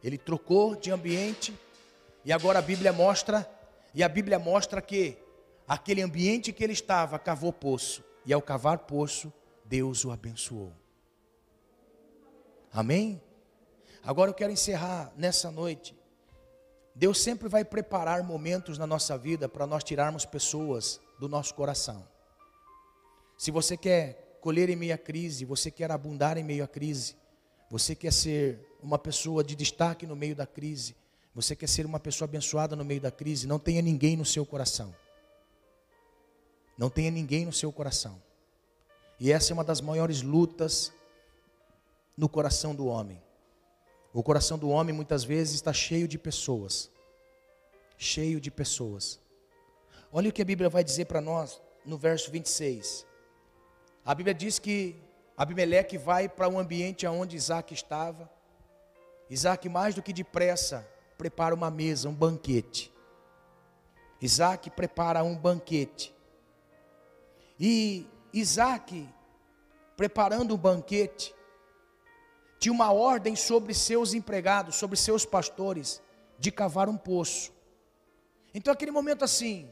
Speaker 1: Ele trocou de ambiente, e agora a Bíblia mostra, e a Bíblia mostra que aquele ambiente que ele estava cavou poço, e ao cavar poço, Deus o abençoou. Amém? Agora eu quero encerrar nessa noite. Deus sempre vai preparar momentos na nossa vida para nós tirarmos pessoas do nosso coração. Se você quer colher em meio à crise, você quer abundar em meio à crise, você quer ser uma pessoa de destaque no meio da crise, você quer ser uma pessoa abençoada no meio da crise, não tenha ninguém no seu coração. Não tenha ninguém no seu coração. E essa é uma das maiores lutas no coração do homem. O coração do homem muitas vezes está cheio de pessoas. Cheio de pessoas. Olha o que a Bíblia vai dizer para nós no verso 26. A Bíblia diz que Abimeleque vai para o um ambiente onde Isaac estava. Isaac, mais do que depressa, prepara uma mesa, um banquete. Isaac prepara um banquete. E Isaac, preparando um banquete, tinha uma ordem sobre seus empregados, sobre seus pastores, de cavar um poço. Então, aquele momento assim,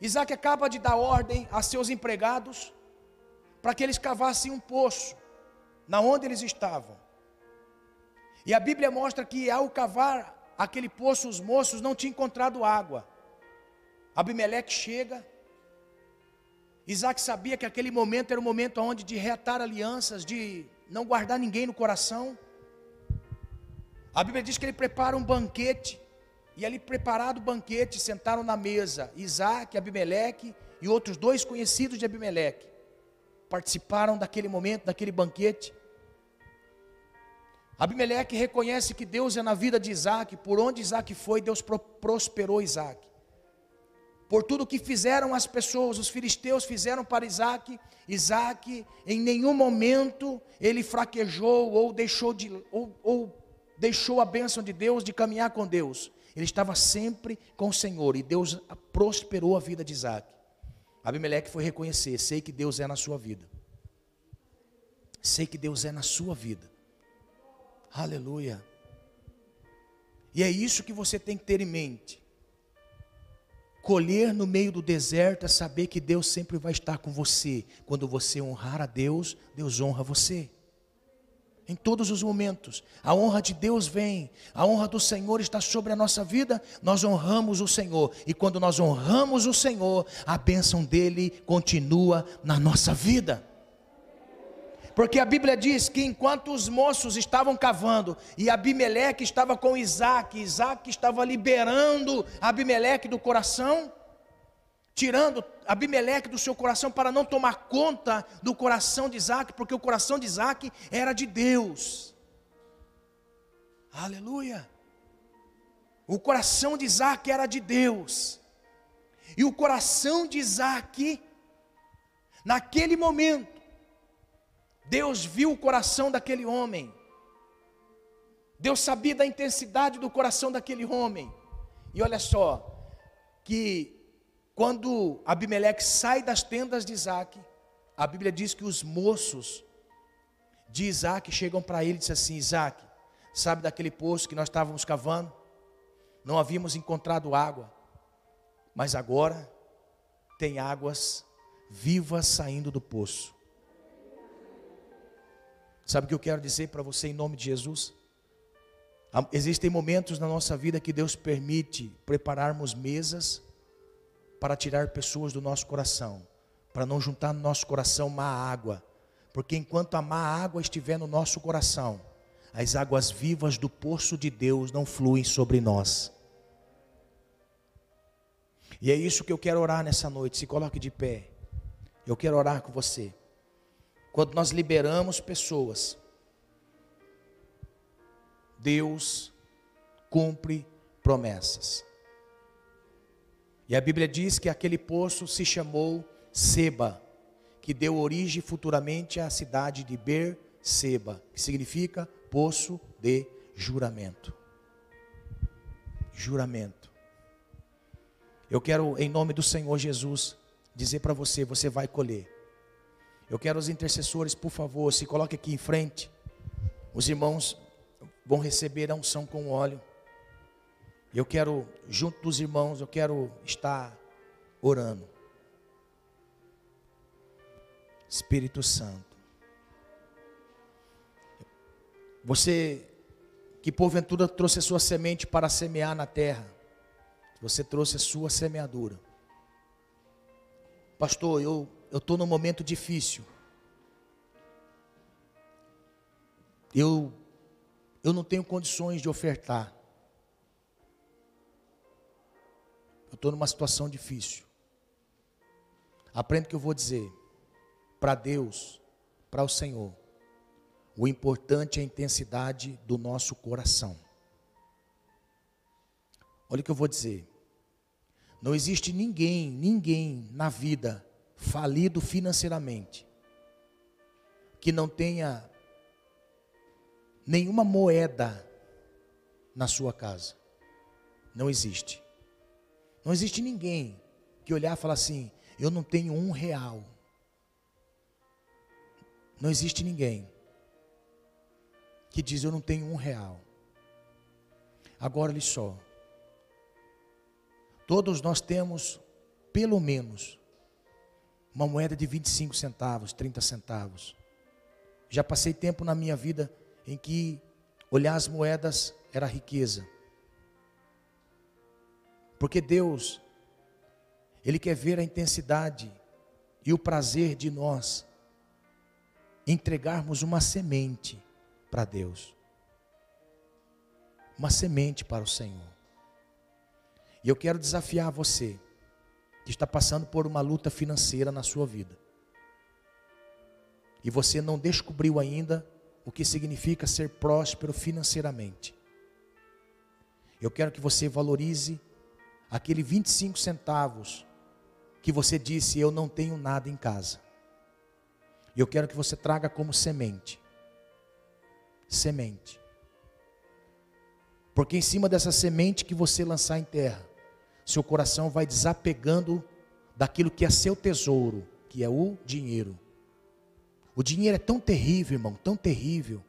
Speaker 1: Isaac acaba de dar ordem a seus empregados para que eles cavassem um poço na onde eles estavam. E a Bíblia mostra que ao cavar aquele poço, os moços não tinham encontrado água. Abimeleque chega. Isaac sabia que aquele momento era o momento onde de reatar alianças, de não guardar ninguém no coração. A Bíblia diz que ele prepara um banquete, e ali preparado o banquete, sentaram na mesa Isaac, Abimeleque e outros dois conhecidos de Abimeleque. Participaram daquele momento, daquele banquete. Abimeleque reconhece que Deus é na vida de Isaac, por onde Isaac foi, Deus prosperou Isaac por tudo que fizeram as pessoas, os filisteus fizeram para Isaac, Isaac em nenhum momento ele fraquejou ou deixou, de, ou, ou deixou a bênção de Deus de caminhar com Deus. Ele estava sempre com o Senhor e Deus prosperou a vida de Isaac. Abimeleque foi reconhecer: sei que Deus é na sua vida. Sei que Deus é na sua vida. Aleluia. E é isso que você tem que ter em mente. Colher no meio do deserto é saber que Deus sempre vai estar com você. Quando você honrar a Deus, Deus honra você. Em todos os momentos, a honra de Deus vem, a honra do Senhor está sobre a nossa vida, nós honramos o Senhor, e quando nós honramos o Senhor, a bênção dele continua na nossa vida. Porque a Bíblia diz que enquanto os moços estavam cavando e Abimeleque estava com Isaac, Isaac estava liberando Abimeleque do coração, tirando Abimeleque do seu coração para não tomar conta do coração de Isaac, porque o coração de Isaac era de Deus. Aleluia. O coração de Isaac era de Deus. E o coração de Isaac, naquele momento, Deus viu o coração daquele homem. Deus sabia da intensidade do coração daquele homem. E olha só, que quando Abimeleque sai das tendas de Isaac, a Bíblia diz que os moços de Isaac chegam para ele e dizem assim: Isaac, sabe daquele poço que nós estávamos cavando? Não havíamos encontrado água, mas agora tem águas vivas saindo do poço. Sabe o que eu quero dizer para você em nome de Jesus? Existem momentos na nossa vida que Deus permite prepararmos mesas para tirar pessoas do nosso coração, para não juntar no nosso coração má água, porque enquanto a má água estiver no nosso coração, as águas vivas do poço de Deus não fluem sobre nós. E é isso que eu quero orar nessa noite. Se coloque de pé. Eu quero orar com você. Quando nós liberamos pessoas, Deus cumpre promessas. E a Bíblia diz que aquele poço se chamou Seba, que deu origem futuramente à cidade de Berseba, que significa poço de juramento. Juramento. Eu quero, em nome do Senhor Jesus, dizer para você: você vai colher. Eu quero os intercessores, por favor, se coloque aqui em frente. Os irmãos vão receber a unção com óleo. Eu quero, junto dos irmãos, eu quero estar orando. Espírito Santo. Você que porventura trouxe a sua semente para semear na terra. Você trouxe a sua semeadura. Pastor, eu eu estou num momento difícil. Eu, eu não tenho condições de ofertar. Eu estou numa situação difícil. Aprenda o que eu vou dizer. Para Deus, para o Senhor, O importante é a intensidade do nosso coração. Olha o que eu vou dizer. Não existe ninguém, ninguém na vida falido financeiramente que não tenha nenhuma moeda na sua casa. Não existe. Não existe ninguém que olhar e falar assim: eu não tenho um real. Não existe ninguém que diz eu não tenho um real. Agora olhe só. Todos nós temos, pelo menos, uma moeda de 25 centavos, 30 centavos. Já passei tempo na minha vida em que olhar as moedas era riqueza. Porque Deus, Ele quer ver a intensidade e o prazer de nós entregarmos uma semente para Deus. Uma semente para o Senhor. E eu quero desafiar você que está passando por uma luta financeira na sua vida. E você não descobriu ainda o que significa ser próspero financeiramente. Eu quero que você valorize aquele 25 centavos que você disse eu não tenho nada em casa. E eu quero que você traga como semente. Semente. Porque em cima dessa semente que você lançar em terra, seu coração vai desapegando daquilo que é seu tesouro, que é o dinheiro. O dinheiro é tão terrível, irmão, tão terrível,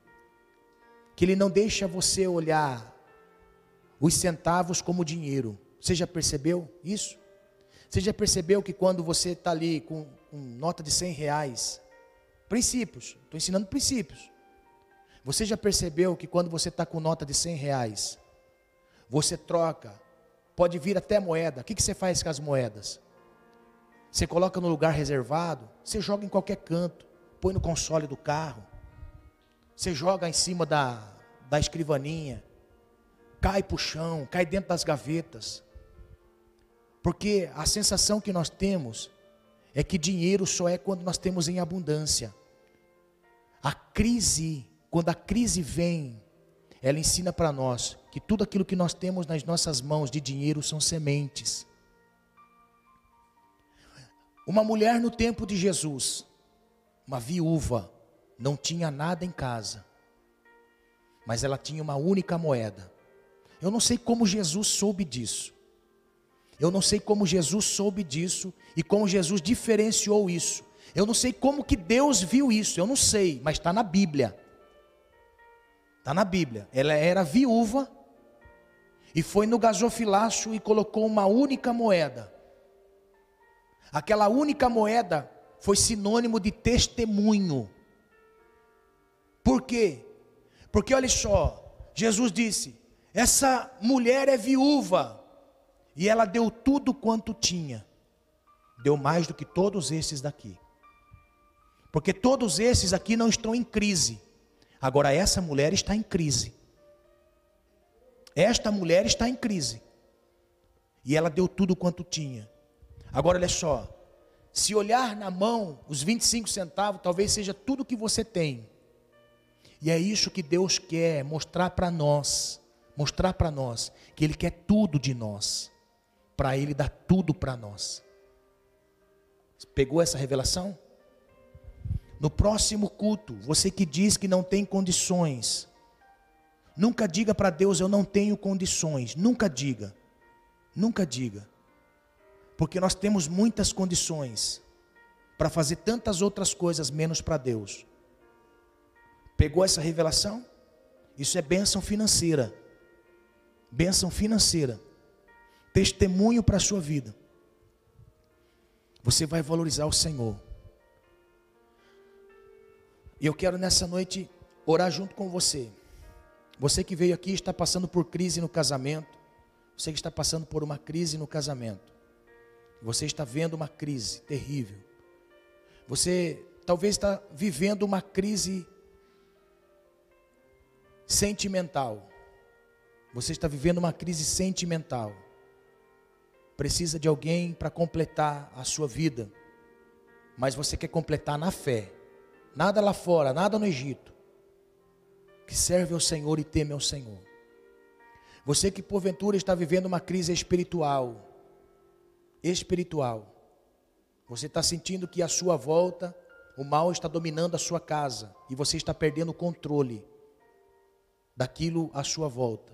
Speaker 1: que ele não deixa você olhar os centavos como dinheiro. Você já percebeu isso? Você já percebeu que quando você está ali com, com nota de 100 reais, princípios, estou ensinando princípios. Você já percebeu que quando você está com nota de 100 reais, você troca, pode vir até moeda. O que, que você faz com as moedas? Você coloca no lugar reservado, você joga em qualquer canto, põe no console do carro, você joga em cima da, da escrivaninha, cai para o chão, cai dentro das gavetas. Porque a sensação que nós temos é que dinheiro só é quando nós temos em abundância. A crise, quando a crise vem, ela ensina para nós que tudo aquilo que nós temos nas nossas mãos de dinheiro são sementes. Uma mulher no tempo de Jesus, uma viúva, não tinha nada em casa, mas ela tinha uma única moeda. Eu não sei como Jesus soube disso. Eu não sei como Jesus soube disso e como Jesus diferenciou isso. Eu não sei como que Deus viu isso, eu não sei, mas está na Bíblia. Está na Bíblia. Ela era viúva e foi no gasofilácio e colocou uma única moeda. Aquela única moeda foi sinônimo de testemunho. Por quê? Porque olha só, Jesus disse: essa mulher é viúva, e ela deu tudo quanto tinha. Deu mais do que todos esses daqui. Porque todos esses aqui não estão em crise. Agora essa mulher está em crise. Esta mulher está em crise. E ela deu tudo quanto tinha. Agora olha só. Se olhar na mão, os 25 centavos talvez seja tudo que você tem. E é isso que Deus quer mostrar para nós. Mostrar para nós que Ele quer tudo de nós para Ele dar tudo para nós. Pegou essa revelação? No próximo culto, você que diz que não tem condições, nunca diga para Deus eu não tenho condições, nunca diga, nunca diga, porque nós temos muitas condições para fazer tantas outras coisas menos para Deus. Pegou essa revelação? Isso é bênção financeira. Bênção financeira testemunho para a sua vida, você vai valorizar o Senhor. E eu quero nessa noite orar junto com você. Você que veio aqui está passando por crise no casamento, você que está passando por uma crise no casamento, você está vendo uma crise terrível. Você talvez está vivendo uma crise sentimental. Você está vivendo uma crise sentimental precisa de alguém para completar a sua vida, mas você quer completar na fé, nada lá fora, nada no Egito, que serve ao Senhor e teme ao Senhor. Você que porventura está vivendo uma crise espiritual, espiritual. Você está sentindo que à sua volta o mal está dominando a sua casa e você está perdendo o controle daquilo à sua volta.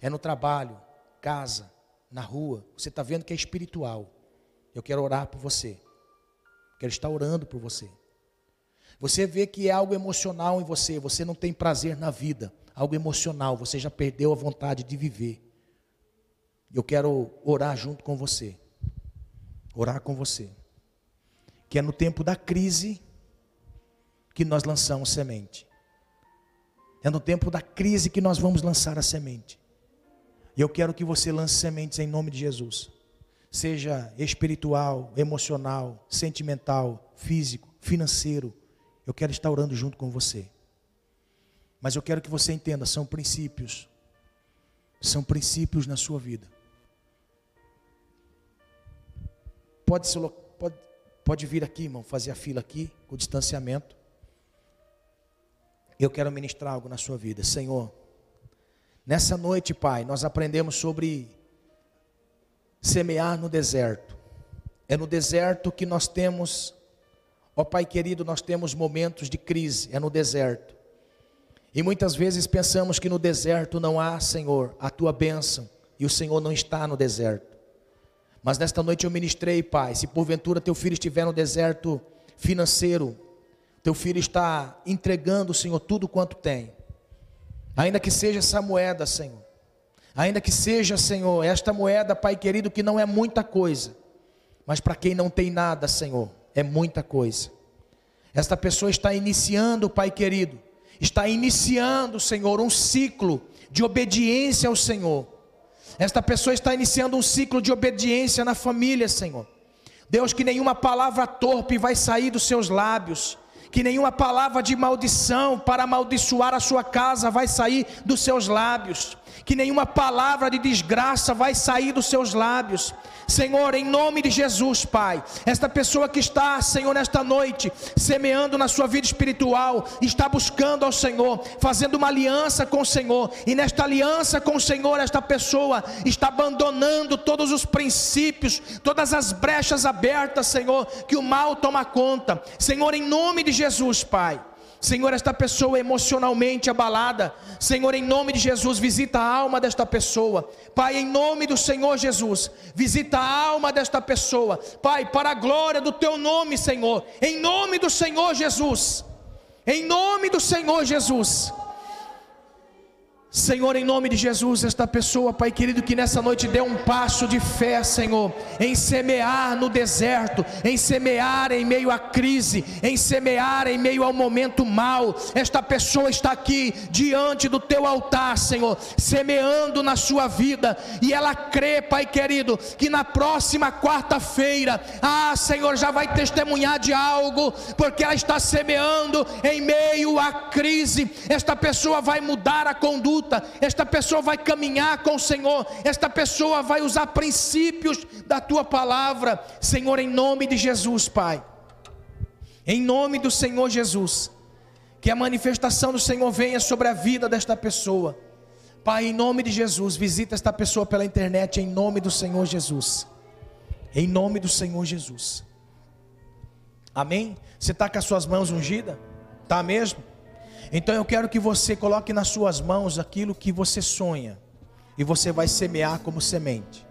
Speaker 1: É no trabalho, casa, na rua. Você está vendo que é espiritual. Eu quero orar por você. Quero estar orando por você. Você vê que é algo emocional em você, você não tem prazer na vida, algo emocional, você já perdeu a vontade de viver. Eu quero orar junto com você. Orar com você. Que é no tempo da crise que nós lançamos semente. É no tempo da crise que nós vamos lançar a semente. E eu quero que você lance sementes em nome de Jesus. Seja espiritual, emocional, sentimental, físico, financeiro, eu quero estar orando junto com você. Mas eu quero que você entenda, são princípios. São princípios na sua vida. Pode, pode, pode vir aqui, irmão, fazer a fila aqui, com distanciamento. Eu quero ministrar algo na sua vida. Senhor, nessa noite, Pai, nós aprendemos sobre semear no deserto. É no deserto que nós temos Ó Pai querido, nós temos momentos de crise, é no deserto. E muitas vezes pensamos que no deserto não há, Senhor, a tua bênção, e o Senhor não está no deserto. Mas nesta noite eu ministrei, Pai, se porventura teu filho estiver no deserto financeiro, teu filho está entregando, Senhor, tudo quanto tem. Ainda que seja essa moeda, Senhor. Ainda que seja, Senhor, esta moeda, Pai querido, que não é muita coisa. Mas para quem não tem nada, Senhor, é muita coisa. Esta pessoa está iniciando, Pai querido, está iniciando, Senhor, um ciclo de obediência ao Senhor. Esta pessoa está iniciando um ciclo de obediência na família, Senhor. Deus, que nenhuma palavra torpe vai sair dos seus lábios, que nenhuma palavra de maldição para amaldiçoar a sua casa vai sair dos seus lábios, que nenhuma palavra de desgraça vai sair dos seus lábios. Senhor, em nome de Jesus, Pai, esta pessoa que está, Senhor, nesta noite, semeando na sua vida espiritual, está buscando ao Senhor, fazendo uma aliança com o Senhor, e nesta aliança com o Senhor, esta pessoa está abandonando todos os princípios, todas as brechas abertas, Senhor, que o mal toma conta. Senhor, em nome de Jesus, Pai. Senhor, esta pessoa emocionalmente abalada, Senhor, em nome de Jesus, visita a alma desta pessoa, Pai, em nome do Senhor Jesus, visita a alma desta pessoa, Pai, para a glória do Teu nome, Senhor, em nome do Senhor Jesus, em nome do Senhor Jesus. Senhor, em nome de Jesus, esta pessoa, Pai querido, que nessa noite deu um passo de fé, Senhor, em semear no deserto, em semear em meio à crise, em semear em meio ao momento mal. Esta pessoa está aqui diante do teu altar, Senhor, semeando na sua vida, e ela crê, Pai querido, que na próxima quarta-feira, ah, Senhor, já vai testemunhar de algo, porque ela está semeando em meio à crise. Esta pessoa vai mudar a conduta luta, esta pessoa vai caminhar com o Senhor, esta pessoa vai usar princípios da tua palavra, Senhor, em nome de Jesus, Pai. Em nome do Senhor Jesus, que a manifestação do Senhor venha sobre a vida desta pessoa. Pai, em nome de Jesus, visita esta pessoa pela internet, em nome do Senhor Jesus. Em nome do Senhor Jesus. Amém? Você está com as suas mãos ungidas? Está mesmo? Então eu quero que você coloque nas suas mãos aquilo que você sonha, e você vai semear como semente.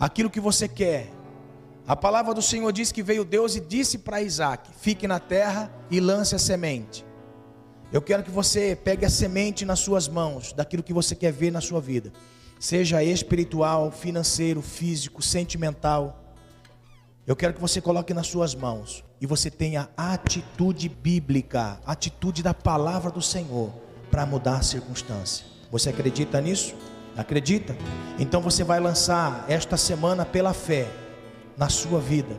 Speaker 1: Aquilo que você quer. A palavra do Senhor diz que veio Deus e disse para Isaac: fique na terra e lance a semente. Eu quero que você pegue a semente nas suas mãos, daquilo que você quer ver na sua vida, seja espiritual, financeiro, físico, sentimental. Eu quero que você coloque nas suas mãos e você tenha atitude bíblica, atitude da palavra do Senhor para mudar a circunstância. Você acredita nisso? Acredita? Então você vai lançar esta semana pela fé na sua vida,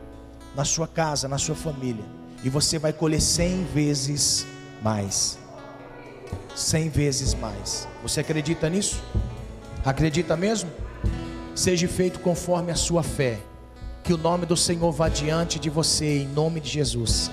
Speaker 1: na sua casa, na sua família, e você vai colher cem vezes mais. Cem vezes mais. Você acredita nisso? Acredita mesmo? Seja feito conforme a sua fé. Que o nome do Senhor vá diante de você, em nome de Jesus.